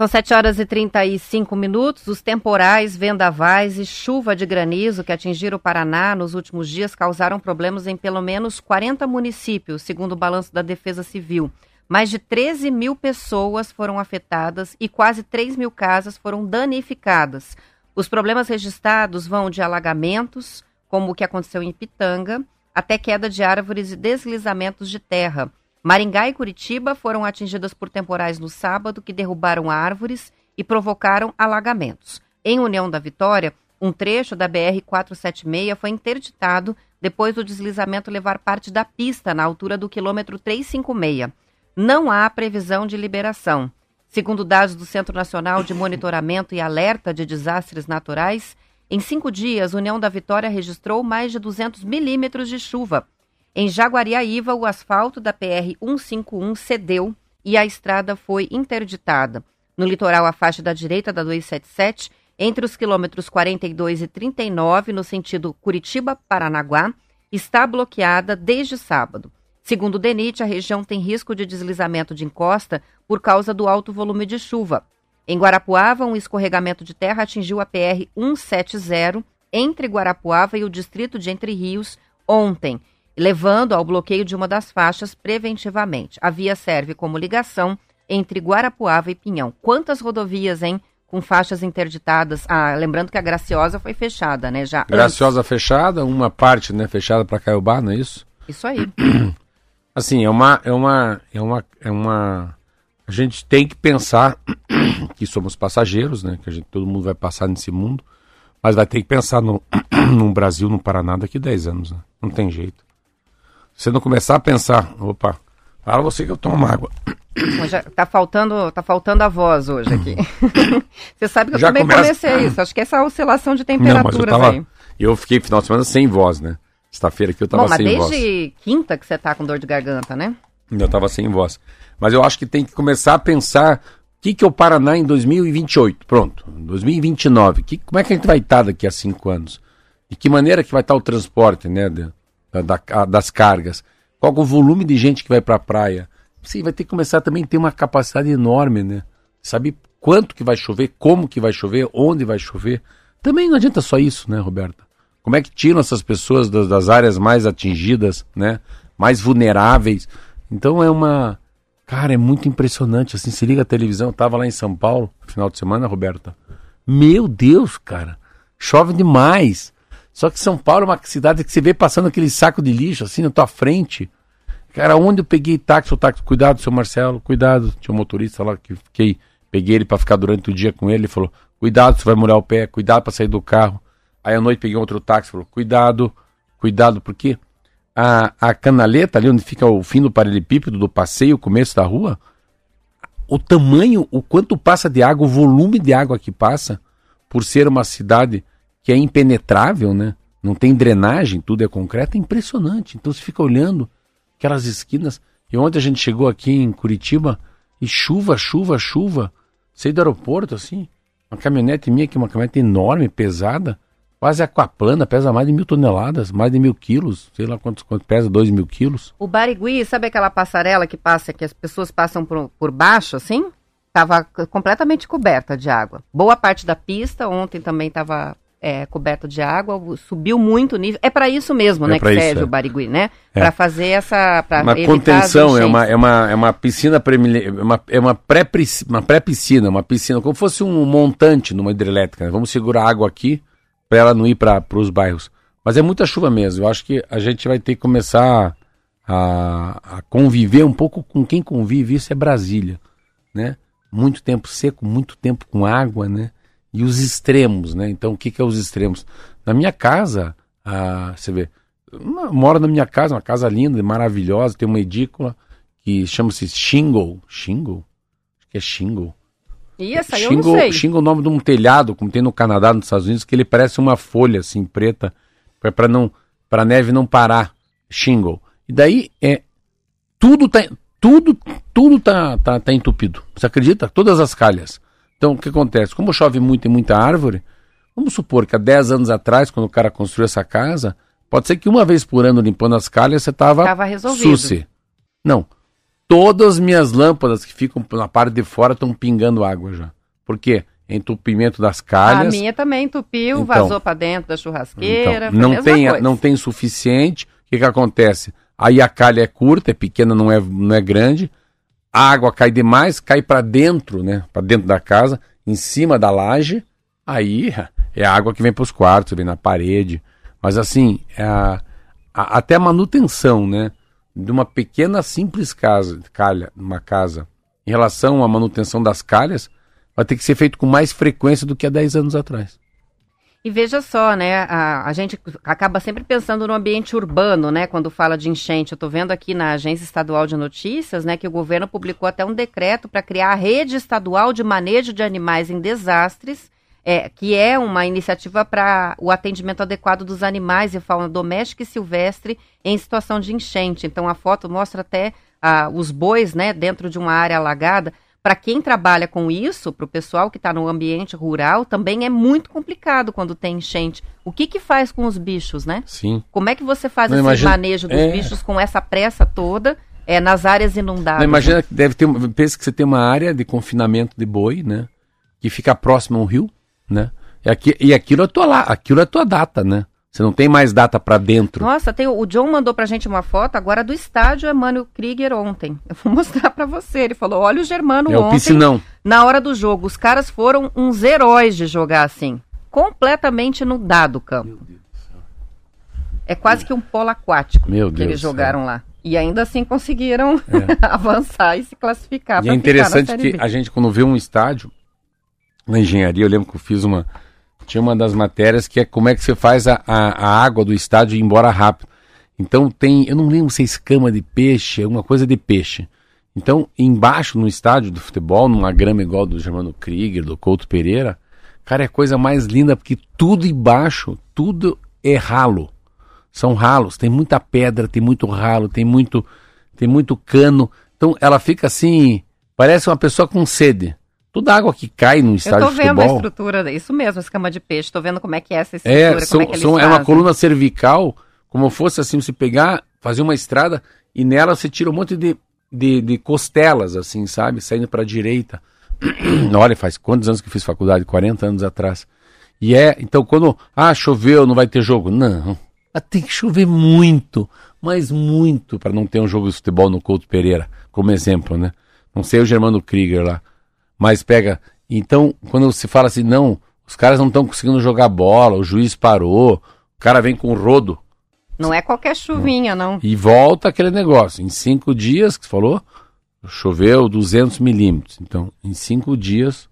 São 7 horas e 35 minutos. Os temporais, vendavais e chuva de granizo que atingiram o Paraná nos últimos dias causaram problemas em pelo menos 40 municípios, segundo o balanço da Defesa Civil. Mais de 13 mil pessoas foram afetadas e quase 3 mil casas foram danificadas. Os problemas registrados vão de alagamentos, como o que aconteceu em Pitanga, até queda de árvores e deslizamentos de terra. Maringá e Curitiba foram atingidas por temporais no sábado que derrubaram árvores e provocaram alagamentos. Em União da Vitória, um trecho da BR-476 foi interditado depois do deslizamento levar parte da pista na altura do quilômetro 356. Não há previsão de liberação. Segundo dados do Centro Nacional de Monitoramento e Alerta de Desastres Naturais, em cinco dias, União da Vitória registrou mais de 200 milímetros de chuva, em Jaguariaíva, o asfalto da PR 151 cedeu e a estrada foi interditada. No litoral, a faixa da direita da 277, entre os quilômetros 42 e 39, no sentido Curitiba-Paranaguá, está bloqueada desde sábado. Segundo o DENIT, a região tem risco de deslizamento de encosta por causa do alto volume de chuva. Em Guarapuava, um escorregamento de terra atingiu a PR 170 entre Guarapuava e o distrito de Entre Rios ontem levando ao bloqueio de uma das faixas preventivamente. A via serve como ligação entre Guarapuava e Pinhão. Quantas rodovias, hein? Com faixas interditadas. Ah, lembrando que a Graciosa foi fechada, né? Já Graciosa antes. fechada, uma parte, né, fechada para Caiobá, não é isso? Isso aí. Assim, é uma, é uma, é uma, é uma. A gente tem que pensar que somos passageiros, né? Que a gente, todo mundo vai passar nesse mundo, mas vai ter que pensar no, no Brasil, no Paraná daqui a 10 anos, né? Não tem jeito você não começar a pensar, opa, fala você que eu tomo água. Já tá faltando, tá faltando a voz hoje aqui. você sabe que eu Já também começa... comecei isso. Acho que essa oscilação de temperatura não, eu, eu fiquei final de semana sem voz, né? Sexta-feira que eu tava Bom, sem voz. Mas desde quinta que você tá com dor de garganta, né? Eu tava sem voz. Mas eu acho que tem que começar a pensar o que, que é o Paraná em 2028. Pronto, 2029. Que, como é que a gente vai estar daqui a cinco anos? De que maneira que vai estar o transporte, né? Da, das cargas, qual é o volume de gente que vai para a praia. Você vai ter que começar também a ter uma capacidade enorme, né? Sabe quanto que vai chover, como que vai chover, onde vai chover. Também não adianta só isso, né, Roberta? Como é que tiram essas pessoas das, das áreas mais atingidas, né? Mais vulneráveis. Então é uma. Cara, é muito impressionante. Assim, se liga a televisão, eu tava lá em São Paulo, final de semana, Roberta. Meu Deus, cara. Chove demais. Só que São Paulo é uma cidade que você vê passando aquele saco de lixo assim na tua frente. Cara, onde eu peguei táxi, o táxi, cuidado, seu Marcelo, cuidado. Tinha um motorista lá que fiquei, peguei ele para ficar durante o dia com ele, ele falou: "Cuidado, você vai molhar o pé, cuidado para sair do carro". Aí à noite peguei outro táxi, falou: "Cuidado, cuidado, porque a, a canaleta ali onde fica o fim do paralelepípedo do passeio, o começo da rua, o tamanho, o quanto passa de água, o volume de água que passa, por ser uma cidade que é impenetrável, né? Não tem drenagem, tudo é concreto, é impressionante. Então você fica olhando aquelas esquinas. E ontem a gente chegou aqui em Curitiba e chuva, chuva, chuva. Saí do aeroporto, assim, uma caminhonete minha, que é uma caminhonete enorme, pesada, quase aquaplana, pesa mais de mil toneladas, mais de mil quilos, sei lá quanto, quanto pesa, dois mil quilos. O Barigui, sabe aquela passarela que passa, que as pessoas passam por, por baixo, assim? Estava completamente coberta de água. Boa parte da pista, ontem também estava é, coberta de água, subiu muito o nível. É para isso mesmo, É né, que isso, serve é. o Barigui, né? É. Para fazer essa. Pra uma contenção, é uma, é uma, é uma piscina premile- é uma, é uma pré uma pré-piscina, uma piscina, como fosse um montante numa hidrelétrica. né? Vamos segurar a água aqui para ela não ir para os bairros. Mas é muita chuva mesmo. Eu acho que a gente vai ter que começar a, a conviver um pouco com quem convive. Isso é Brasília, né? Muito tempo seco, muito tempo com água, né? E os extremos, né? Então, o que, que é os extremos? Na minha casa, ah, você vê, moro na minha casa, uma casa linda, maravilhosa, tem uma edícula que chama-se Shingle. Shingle? Acho que é Shingle. E essa aí eu não Shingle, sei. shingle é o nome de um telhado, como tem no Canadá, nos Estados Unidos, que ele parece uma folha assim preta, para não para neve não parar. Shingle. E daí é tudo tá tudo tudo tá, tá tá entupido. Você acredita? Todas as calhas. Então o que acontece? Como chove muito e muita árvore, vamos supor que há 10 anos atrás, quando o cara construiu essa casa, pode ser que uma vez por ano limpando as calhas você tava Tava resolvido. suci. Não. Todas as minhas lâmpadas que ficam na parte de fora estão pingando água já. Por quê? Entupimento das A calhas. minha também entupiu, Então. vazou para dentro da churrasqueira. Então, a não tem, coisa. não tem suficiente. O que, que acontece? Aí a calha é curta, é pequena, não é, não é grande. A água cai demais, cai para dentro, né? Para dentro da casa, em cima da laje. Aí é a água que vem para os quartos, vem na parede. Mas assim, é a- a- até a manutenção, né? De uma pequena simples casa, calha, uma casa, em relação à manutenção das calhas, vai ter que ser feito com mais frequência do que há 10 anos atrás. E veja só, né? A, a gente acaba sempre pensando no ambiente urbano, né? Quando fala de enchente. Eu estou vendo aqui na Agência Estadual de Notícias, né, que o governo publicou até um decreto para criar a rede estadual de manejo de animais em desastres, é, que é uma iniciativa para o atendimento adequado dos animais e fauna doméstica e silvestre em situação de enchente. Então a foto mostra até ah, os bois, né, dentro de uma área alagada. Para quem trabalha com isso, para o pessoal que está no ambiente rural, também é muito complicado quando tem enchente. O que que faz com os bichos, né? Sim. Como é que você faz Não, esse imagina- manejo dos é. bichos com essa pressa toda é, nas áreas inundadas? Não, imagina né? que deve ter, pensa que você tem uma área de confinamento de boi, né? Que fica próximo a um rio, né? E, aqui, e aquilo é tua lá, aquilo é tua data, né? Você não tem mais data para dentro. Nossa, tem, o John mandou pra gente uma foto agora do estádio Emmanuel Krieger ontem. Eu vou mostrar pra você. Ele falou: olha o Germano é o ontem. piscinão. Na hora do jogo, os caras foram uns heróis de jogar assim. Completamente inundado o campo. É quase que um polo aquático Meu que Deus eles do céu. jogaram lá. E ainda assim conseguiram avançar e se classificar. E é ficar na interessante Série que B. a gente, quando vê um estádio, na engenharia, eu lembro que eu fiz uma. Tinha uma das matérias que é como é que você faz a, a, a água do estádio ir embora rápido. Então tem, eu não lembro se é escama de peixe, alguma coisa de peixe. Então, embaixo no estádio do futebol, numa grama igual do Germano Krieger, do Couto Pereira, cara, é a coisa mais linda porque tudo embaixo, tudo é ralo. São ralos, tem muita pedra, tem muito ralo, tem muito, tem muito cano. Então ela fica assim, parece uma pessoa com sede. Toda água que cai no Eu estádio tô de vendo a futebol estrutura, isso mesmo, escama de peixe. Tô vendo como é que é essa estrutura, é, são, é são- é uma coluna cervical, como fosse assim, você pegar, fazer uma estrada e nela você tira um monte de, de, de costelas, assim, sabe? Saindo para a direita. Olha, faz quantos anos que eu fiz faculdade? 40 anos atrás. E é, então quando, ah, choveu, não vai ter jogo. Não, tem que chover muito, mas muito, para não ter um jogo de futebol no Couto Pereira, como exemplo, né? Não sei o Germano Krieger lá. Mas pega. Então, quando se fala assim, não, os caras não estão conseguindo jogar bola, o juiz parou, o cara vem com rodo Não é qualquer chuvinha, não. e volta aquele negócio. Em cinco dias, que você falou, choveu 200 milímetros. Então, em cinco dias,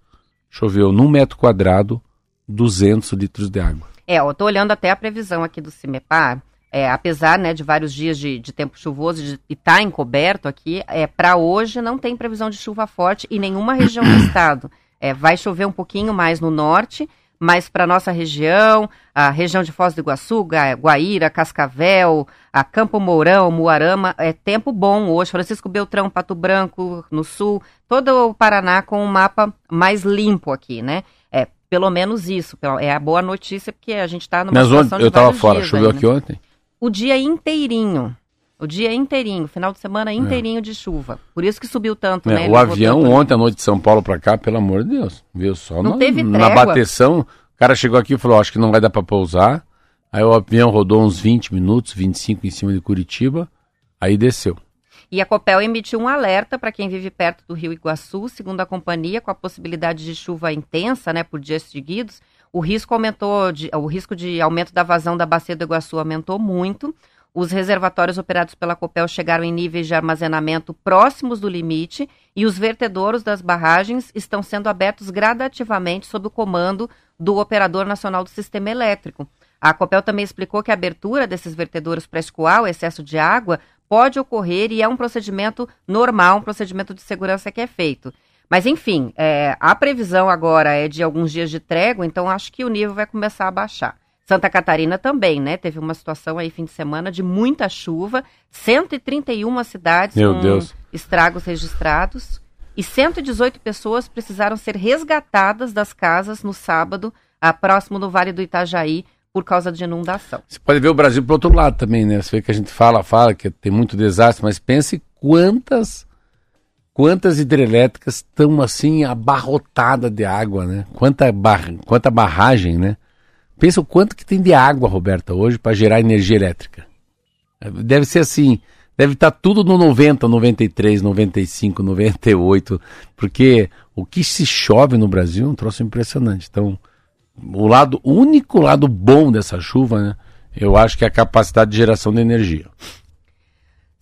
choveu num metro quadrado 200 litros de água. É, eu tô olhando até a previsão aqui do CIMEPAR. É, apesar né, de vários dias de, de tempo chuvoso e estar tá encoberto aqui, é, para hoje não tem previsão de chuva forte em nenhuma região do estado. É, vai chover um pouquinho mais no norte, mas para nossa região, a região de Foz do Iguaçu, Guaíra, Cascavel, a Campo Mourão, Muarama, é tempo bom hoje. Francisco Beltrão, Pato Branco, no sul, todo o Paraná com um mapa mais limpo aqui, né? É, pelo menos isso. É a boa notícia, porque a gente está numa Mas situação eu estava fora, choveu aí, aqui ontem? O dia inteirinho. O dia inteirinho, final de semana inteirinho é. de chuva. Por isso que subiu tanto, é, né? O avião ontem à noite de São Paulo para cá, pelo amor de Deus, viu só não na, teve na bateção. O cara chegou aqui e falou: acho que não vai dar para pousar. Aí o avião rodou uns 20 minutos, 25 em cima de Curitiba, aí desceu. E a Copel emitiu um alerta para quem vive perto do Rio Iguaçu, segundo a companhia, com a possibilidade de chuva intensa, né, por dias seguidos. O risco aumentou, de, o risco de aumento da vazão da bacia do Iguaçu aumentou muito. Os reservatórios operados pela Copel chegaram em níveis de armazenamento próximos do limite e os vertedouros das barragens estão sendo abertos gradativamente sob o comando do Operador Nacional do Sistema Elétrico. A Copel também explicou que a abertura desses vertedouros para escoar o excesso de água pode ocorrer e é um procedimento normal, um procedimento de segurança que é feito. Mas, enfim, é, a previsão agora é de alguns dias de trégua, então acho que o nível vai começar a baixar. Santa Catarina também, né? Teve uma situação aí fim de semana de muita chuva, 131 cidades Meu com Deus. estragos registrados e 118 pessoas precisaram ser resgatadas das casas no sábado, próximo do Vale do Itajaí, por causa de inundação. Você pode ver o Brasil para outro lado também, né? Você vê que a gente fala, fala que tem muito desastre, mas pense quantas quantas hidrelétricas estão assim abarrotadas de água, né? Quanta, bar... quanta barragem, né? Pensa o quanto que tem de água, Roberta, hoje para gerar energia elétrica. Deve ser assim, deve estar tá tudo no 90, 93, 95, 98, porque o que se chove no Brasil é um troço impressionante. Então, o lado o único lado bom dessa chuva, né, eu acho que é a capacidade de geração de energia.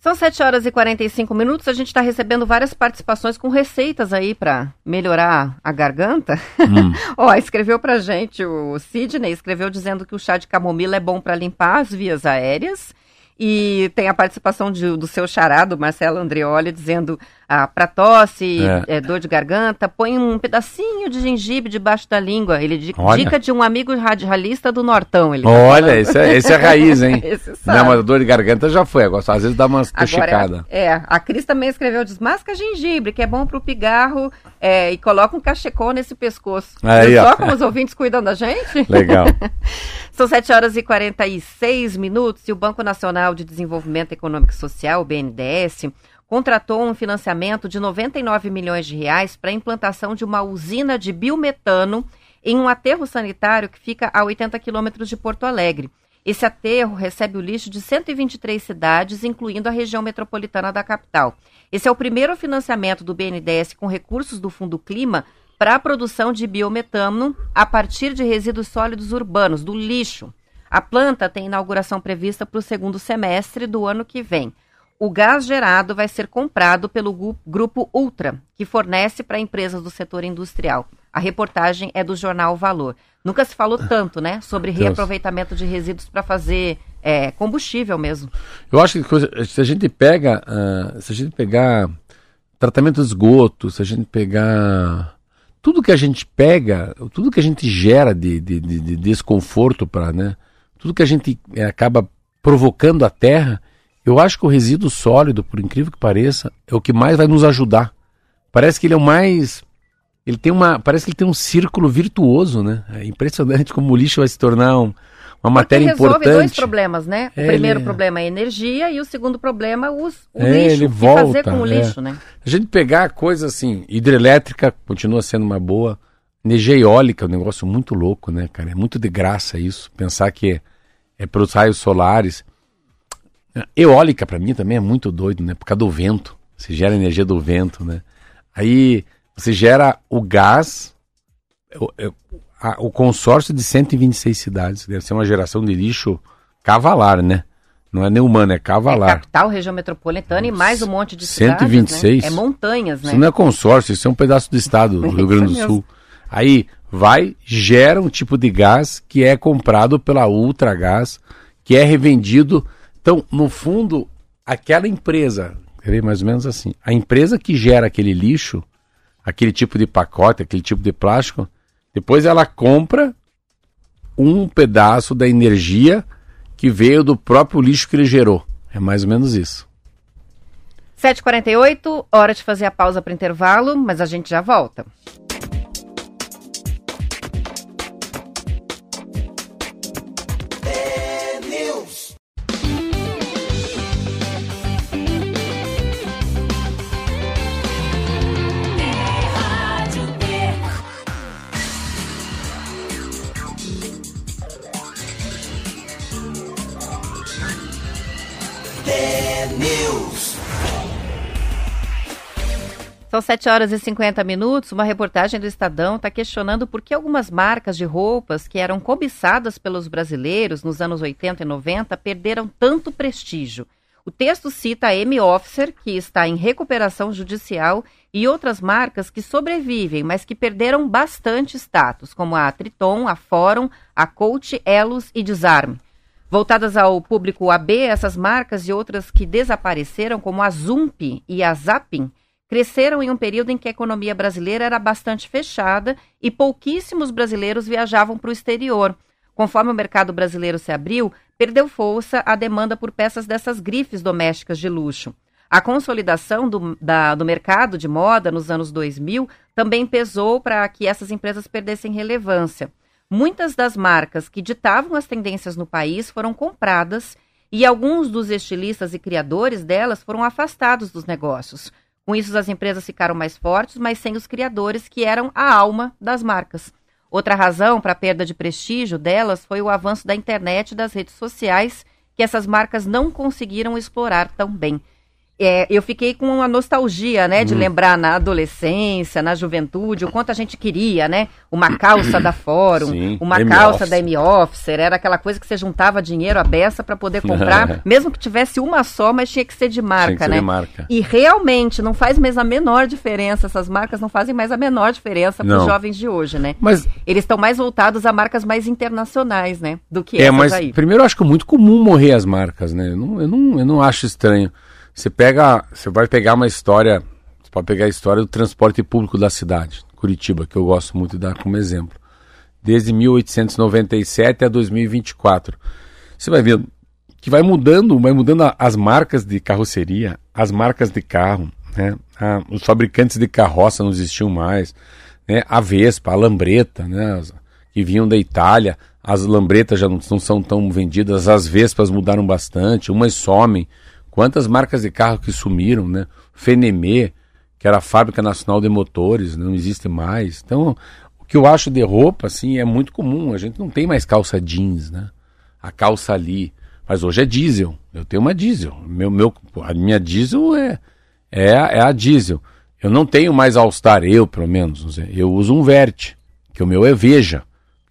São 7 horas e 45 minutos. A gente está recebendo várias participações com receitas aí para melhorar a garganta. Hum. Ó, escreveu para gente o Sidney, escreveu dizendo que o chá de camomila é bom para limpar as vias aéreas. E tem a participação de, do seu charado, Marcelo Andreoli, dizendo ah, para tosse, é. É, dor de garganta, põe um pedacinho de gengibre debaixo da língua. Ele dica, de um amigo radialista do Nortão. Ele tá Olha, esse é, esse é raiz, hein? Não, mas dor de garganta já foi, agora às vezes dá uma esticada. É, a Cris também escreveu, desmasca gengibre, que é bom para o pigarro, é, e coloca um cachecol nesse pescoço. Aí, Só como os ouvintes cuidam da gente? Legal. São 7 horas e 46 minutos e o Banco Nacional de Desenvolvimento Econômico e Social, o BNDES, contratou um financiamento de 99 milhões de reais para a implantação de uma usina de biometano em um aterro sanitário que fica a 80 quilômetros de Porto Alegre. Esse aterro recebe o lixo de 123 cidades, incluindo a região metropolitana da capital. Esse é o primeiro financiamento do BNDES com recursos do Fundo Clima para a produção de biometano a partir de resíduos sólidos urbanos, do lixo. A planta tem inauguração prevista para o segundo semestre do ano que vem. O gás gerado vai ser comprado pelo Grupo Ultra, que fornece para empresas do setor industrial. A reportagem é do jornal Valor. Nunca se falou tanto, né, sobre reaproveitamento de resíduos para fazer é, combustível mesmo. Eu acho que se a gente pega, uh, se a gente pegar tratamento de esgoto, se a gente pegar tudo que a gente pega, tudo que a gente gera de, de, de, de desconforto para, né? Tudo que a gente é, acaba provocando a Terra, eu acho que o resíduo sólido, por incrível que pareça, é o que mais vai nos ajudar. Parece que ele é o mais ele tem uma, parece que ele tem um círculo virtuoso, né? É impressionante como o lixo vai se tornar um, uma matéria Porque resolve importante. dois problemas, né? O é, primeiro ele... problema é a energia e o segundo problema é o, o é, lixo. Ele volta, fazer com o é. lixo, né? A gente pegar coisa assim, hidrelétrica continua sendo uma boa. Energia eólica é um negócio muito louco, né, cara? É muito de graça isso. Pensar que é, é para os raios solares. Eólica, para mim, também é muito doido, né? Por causa do vento. Você gera energia do vento, né? Aí você gera o gás, o, o consórcio de 126 cidades. Deve ser uma geração de lixo cavalar, né? Não é nem humano, é cavalar. É capital, região metropolitana e mais um monte de 126. cidades, né? É montanhas, né? Isso não é consórcio, isso é um pedaço do estado do Rio Grande do Sul. Aí vai, gera um tipo de gás que é comprado pela Ultragás, que é revendido. Então, no fundo, aquela empresa, mais ou menos assim, a empresa que gera aquele lixo, aquele tipo de pacote, aquele tipo de plástico, depois ela compra um pedaço da energia que veio do próprio lixo que ele gerou. É mais ou menos isso. 7h48, hora de fazer a pausa para intervalo, mas a gente já volta. São 7 horas e 50 minutos. Uma reportagem do Estadão está questionando por que algumas marcas de roupas que eram cobiçadas pelos brasileiros nos anos 80 e 90 perderam tanto prestígio. O texto cita a M-Officer, que está em recuperação judicial, e outras marcas que sobrevivem, mas que perderam bastante status, como a Triton, a Fórum, a Coach, Elos e Desarme. Voltadas ao público AB, essas marcas e outras que desapareceram, como a Zump e a Zapping, cresceram em um período em que a economia brasileira era bastante fechada e pouquíssimos brasileiros viajavam para o exterior. Conforme o mercado brasileiro se abriu, perdeu força a demanda por peças dessas grifes domésticas de luxo. A consolidação do, da, do mercado de moda nos anos 2000 também pesou para que essas empresas perdessem relevância. Muitas das marcas que ditavam as tendências no país foram compradas e alguns dos estilistas e criadores delas foram afastados dos negócios. Com isso, as empresas ficaram mais fortes, mas sem os criadores, que eram a alma das marcas. Outra razão para a perda de prestígio delas foi o avanço da internet e das redes sociais, que essas marcas não conseguiram explorar tão bem. É, eu fiquei com uma nostalgia, né, de hum. lembrar na adolescência, na juventude, o quanto a gente queria, né? Uma calça da Fórum, Sim, uma calça da M-Officer, era aquela coisa que você juntava dinheiro à beça para poder comprar, mesmo que tivesse uma só, mas tinha que ser de marca, ser né? De marca. E realmente não faz mais a menor diferença, essas marcas não fazem mais a menor diferença para os jovens de hoje, né? Mas eles estão mais voltados a marcas mais internacionais, né, do que é, mas aí. primeiro eu acho que é muito comum morrer as marcas, né? Eu não, eu não, eu não acho estranho. Você pega, você vai pegar uma história, você pode pegar a história do transporte público da cidade, Curitiba, que eu gosto muito de dar como exemplo. Desde 1897 a 2024. Você vai ver que vai mudando, vai mudando as marcas de carroceria, as marcas de carro, né? Ah, os fabricantes de carroça não existiam mais, né? A Vespa, a Lambreta, né? Que vinham da Itália, as Lambretas já não, não são tão vendidas, as Vespas mudaram bastante, umas somem, Quantas marcas de carro que sumiram, né? Fenemê, que era a fábrica nacional de motores, não existe mais. Então, o que eu acho de roupa, assim, é muito comum. A gente não tem mais calça jeans, né? A calça ali. Mas hoje é diesel. Eu tenho uma diesel. Meu, meu, a minha diesel é, é, é a diesel. Eu não tenho mais All-Star, eu pelo menos. Eu uso um Vert, que o meu é Veja,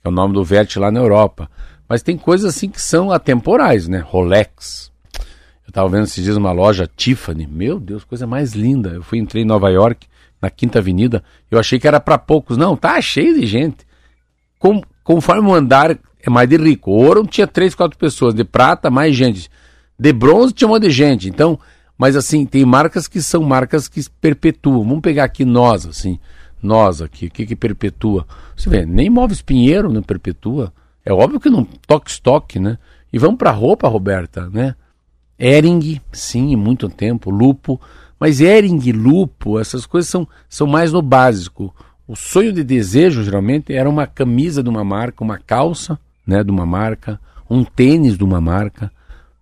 que é o nome do Vert lá na Europa. Mas tem coisas assim que são atemporais, né? Rolex, estava vendo esses dias uma loja Tiffany. Meu Deus, coisa mais linda. Eu fui, entrei em Nova York, na Quinta Avenida. Eu achei que era para poucos. Não, tá cheio de gente. Com, conforme o andar é mais de rico. Ouro tinha três, quatro pessoas. De prata, mais gente. De bronze tinha um monte de gente. Então, mas assim, tem marcas que são marcas que perpetuam. Vamos pegar aqui nós, assim. Nós aqui, o que que perpetua? Você vê, nem Móveis Pinheiro não perpetua. É óbvio que não toque estoque, né? E vamos para roupa, Roberta, né? Ering, sim, muito tempo, lupo, mas Ering, lupo, essas coisas são, são mais no básico. O sonho de desejo, geralmente, era uma camisa de uma marca, uma calça né, de uma marca, um tênis de uma marca.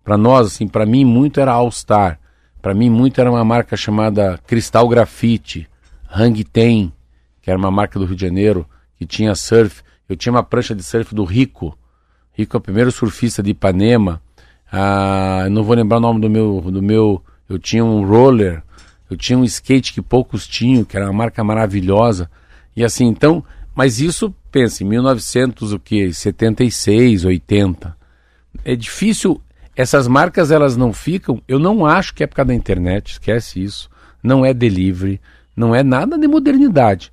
Para nós, assim, para mim, muito era All Star. Para mim, muito era uma marca chamada Cristal Grafite, Hang Ten, que era uma marca do Rio de Janeiro, que tinha surf. Eu tinha uma prancha de surf do Rico. Rico é o primeiro surfista de Ipanema. Ah, não vou lembrar o nome do meu, do meu. Eu tinha um roller, eu tinha um skate que poucos tinham, que era uma marca maravilhosa. E assim, então, mas isso, pense, em 1900, o que? 76, 80. É difícil, essas marcas elas não ficam, eu não acho que é por causa da internet, esquece isso. Não é delivery, não é nada de modernidade.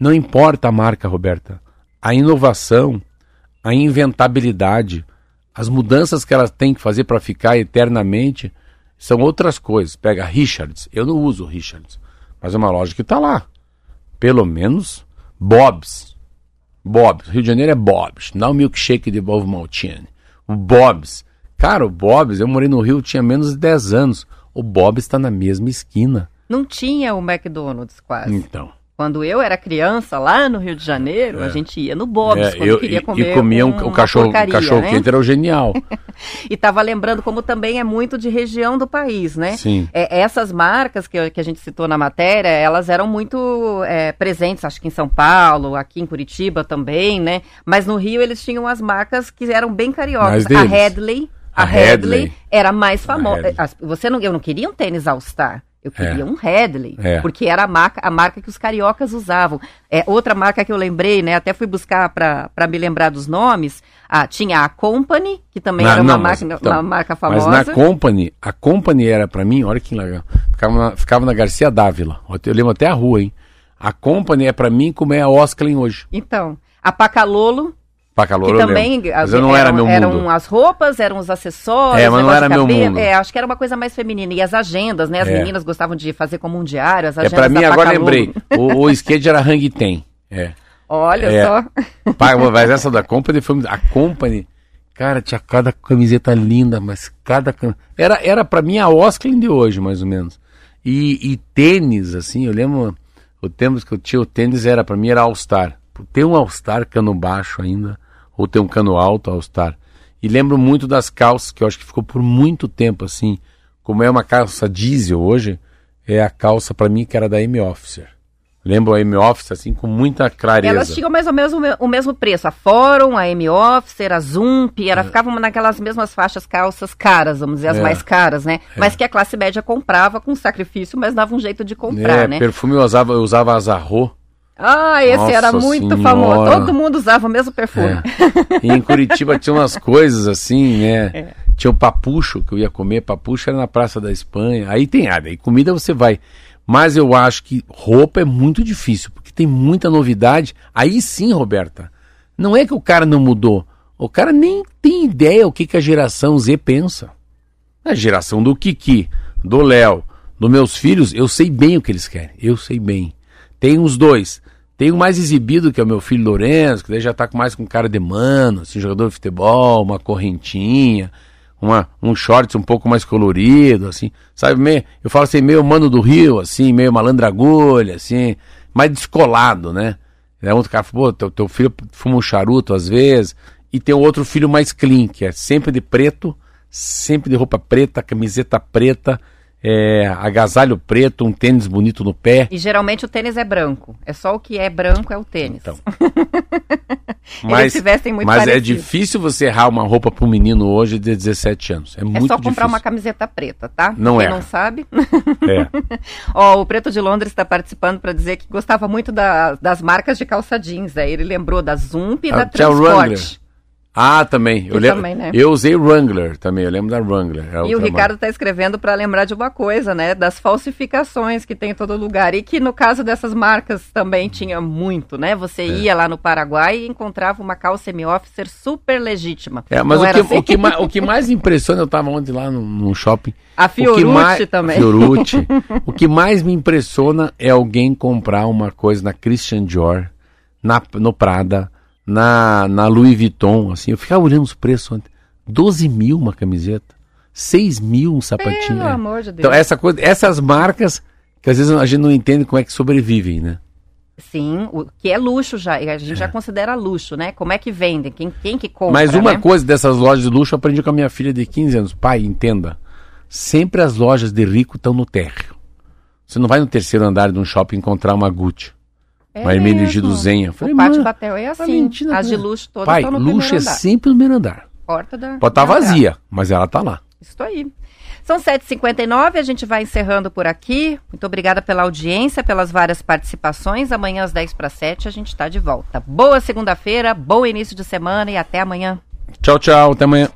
Não importa a marca, Roberta. A inovação, a inventabilidade, As mudanças que ela tem que fazer para ficar eternamente são outras coisas. Pega Richards, eu não uso Richards, mas é uma loja que está lá. Pelo menos Bob's. Bob's, Rio de Janeiro é Bob's, não milkshake de Bovo Maltine. O Bob's. Cara, o Bob's, eu morei no Rio, tinha menos de 10 anos. O Bob's está na mesma esquina. Não tinha o McDonald's quase. Então. Quando eu era criança, lá no Rio de Janeiro, É. a gente ia no Bob's, É, quando eu, queria e- comer e comia um, um- o cachorro, porcaria, cachorro né? quente era o genial. E estava lembrando como também é muito de região do país, né? Sim. É, essas marcas que, que a gente citou na matéria, elas eram muito é, presentes, acho que em São Paulo, aqui em Curitiba também, né? Mas no Rio eles tinham as marcas que eram bem cariocas. A. Headley, a, A Headley Headley. era a mais famosa. Você não, eu não queria um tênis All Star. Eu queria É. um Headley, É. porque era a marca, a marca que os cariocas usavam. É, outra marca que eu lembrei, né? Até fui buscar para me lembrar dos nomes. Ah, tinha a Company, que também Ah, era uma, não, mas, marca, então, uma marca famosa. Mas na Company, a Company era pra mim, olha que legal. Ficava na, ficava na Garcia Dávila. Eu lembro até a rua, hein? A Company é pra mim como é a Osclin hoje. Então, a Pacalolo, Pra calor que também Mas eu não era eram, meu eram mundo. as roupas, eram os acessórios, É, mas não era meu mundo. É, acho que era uma coisa mais feminina. E as agendas, né? As É. meninas gostavam de fazer como um diário, as É agendas pra mim, agora lembrei. O, o skate era Hang Ten. É. Olha É. só. Pá, mas essa da Company foi. A Company, cara, tinha cada camiseta linda, mas cada. Era, era pra mim a Osclin de hoje, mais ou menos. E, e tênis, assim, eu lembro. O tempo que eu tinha o tênis era, pra mim, era All-Star. Tem um All-Star cano baixo ainda, ou tem um cano alto All-Star. E lembro muito das calças, que eu acho que ficou por muito tempo assim. Como é uma calça diesel hoje, é a calça pra mim que era da M-Officer. Lembro a M-Officer, assim, com muita clareza. Elas tinham mais ou menos o me- o mesmo preço. A Forum, a M-Officer, a Zump, era, ficavam naquelas mesmas faixas calças caras, vamos dizer, as É. mais caras, né? Mas que a classe média comprava com sacrifício, mas dava um jeito de comprar, é, né? perfume eu usava, eu usava Azarro. Ah, esse Nossa era muito Senhora. famoso. Todo mundo usava o mesmo perfume. É. E em Curitiba tinha umas coisas assim, né? É. Tinha o papucho que eu ia comer, papucho era na Praça da Espanha. Aí tem área, aí comida você vai. Mas eu acho que roupa é muito difícil, porque tem muita novidade. Aí sim, Roberta, não é que o cara não mudou. O cara nem tem ideia o que, que a geração Z pensa. A geração do Kiki, do Léo, dos meus filhos, eu sei bem o que eles querem. Eu sei bem. Tem os dois. Tem o mais exibido, que é o meu filho Lourenço, que daí já tá com mais com cara de mano, assim, jogador de futebol, uma correntinha, uma, um shorts um pouco mais colorido, assim, sabe, meio, eu falo assim, meio mano do Rio, assim, meio malandragulha, assim, mais descolado, né? Aí outro cara pô, teu, teu filho fuma um charuto às vezes, e tem outro filho mais clean, que é sempre de preto, sempre de roupa preta, camiseta preta, é, agasalho preto, um tênis bonito no pé. E geralmente o tênis é branco. É só o que é branco é o tênis. Então. Eles se vestem muito mas é difícil você errar uma roupa para um menino hoje de 17 anos. É, É muito só comprar difícil. uma camiseta preta, tá? Não Quem erra. não sabe. É. Ó, o Preto de Londres está participando para dizer que gostava muito da- das marcas de calça jeans. Aí ele lembrou da Zump e Ah, da Transport. Ah, também. Eu, Eu lembro, também, né? eu usei Wrangler também, eu lembro da Wrangler. era E o Ricardo está escrevendo para lembrar de uma coisa, né? Das falsificações que tem em todo lugar. E que no caso dessas marcas também tinha muito, né? Você É. ia lá no Paraguai e encontrava uma calça semi-officer super legítima. É, mas o que, assim? o, que mais, o que mais impressiona, eu estava ontem lá num, num shopping. A Fiorucci mais, também. Fiorucci. o que mais me impressiona é alguém comprar uma coisa na Christian Dior, na, no Prada, na, na Louis Vuitton, assim. Eu ficava olhando os preços ontem. 12 mil uma camiseta. 6 mil um sapatinho. Pelo é. amor de Deus. Então, essa coisa, essas marcas que às vezes a gente não entende como é que sobrevivem, né? Sim, o que é luxo já. e A gente já considera luxo, né? Como é que vendem? Quem, quem que compra, Mas uma né? coisa dessas lojas de luxo eu aprendi com a minha filha de 15 anos. Pai, entenda. Sempre as lojas de rico estão no térreo. Você não vai no terceiro andar de um shopping encontrar uma Gucci. É uma Hermínia mesmo. Duzenha. O Falei, pátio mano, Batel é tá assim. mentindo, As de né? luxo todas Pai, estão no luxo é andar. sempre no primeiro andar. Porta da... Pode estar da entrada. vazia, mas ela tá lá. Isso aí. São 7h59, a gente vai encerrando por aqui. Muito obrigada pela audiência, pelas várias participações. Amanhã às 10 para 7 a gente está de volta. Boa segunda-feira, bom início de semana e até amanhã. Tchau, tchau. Até amanhã.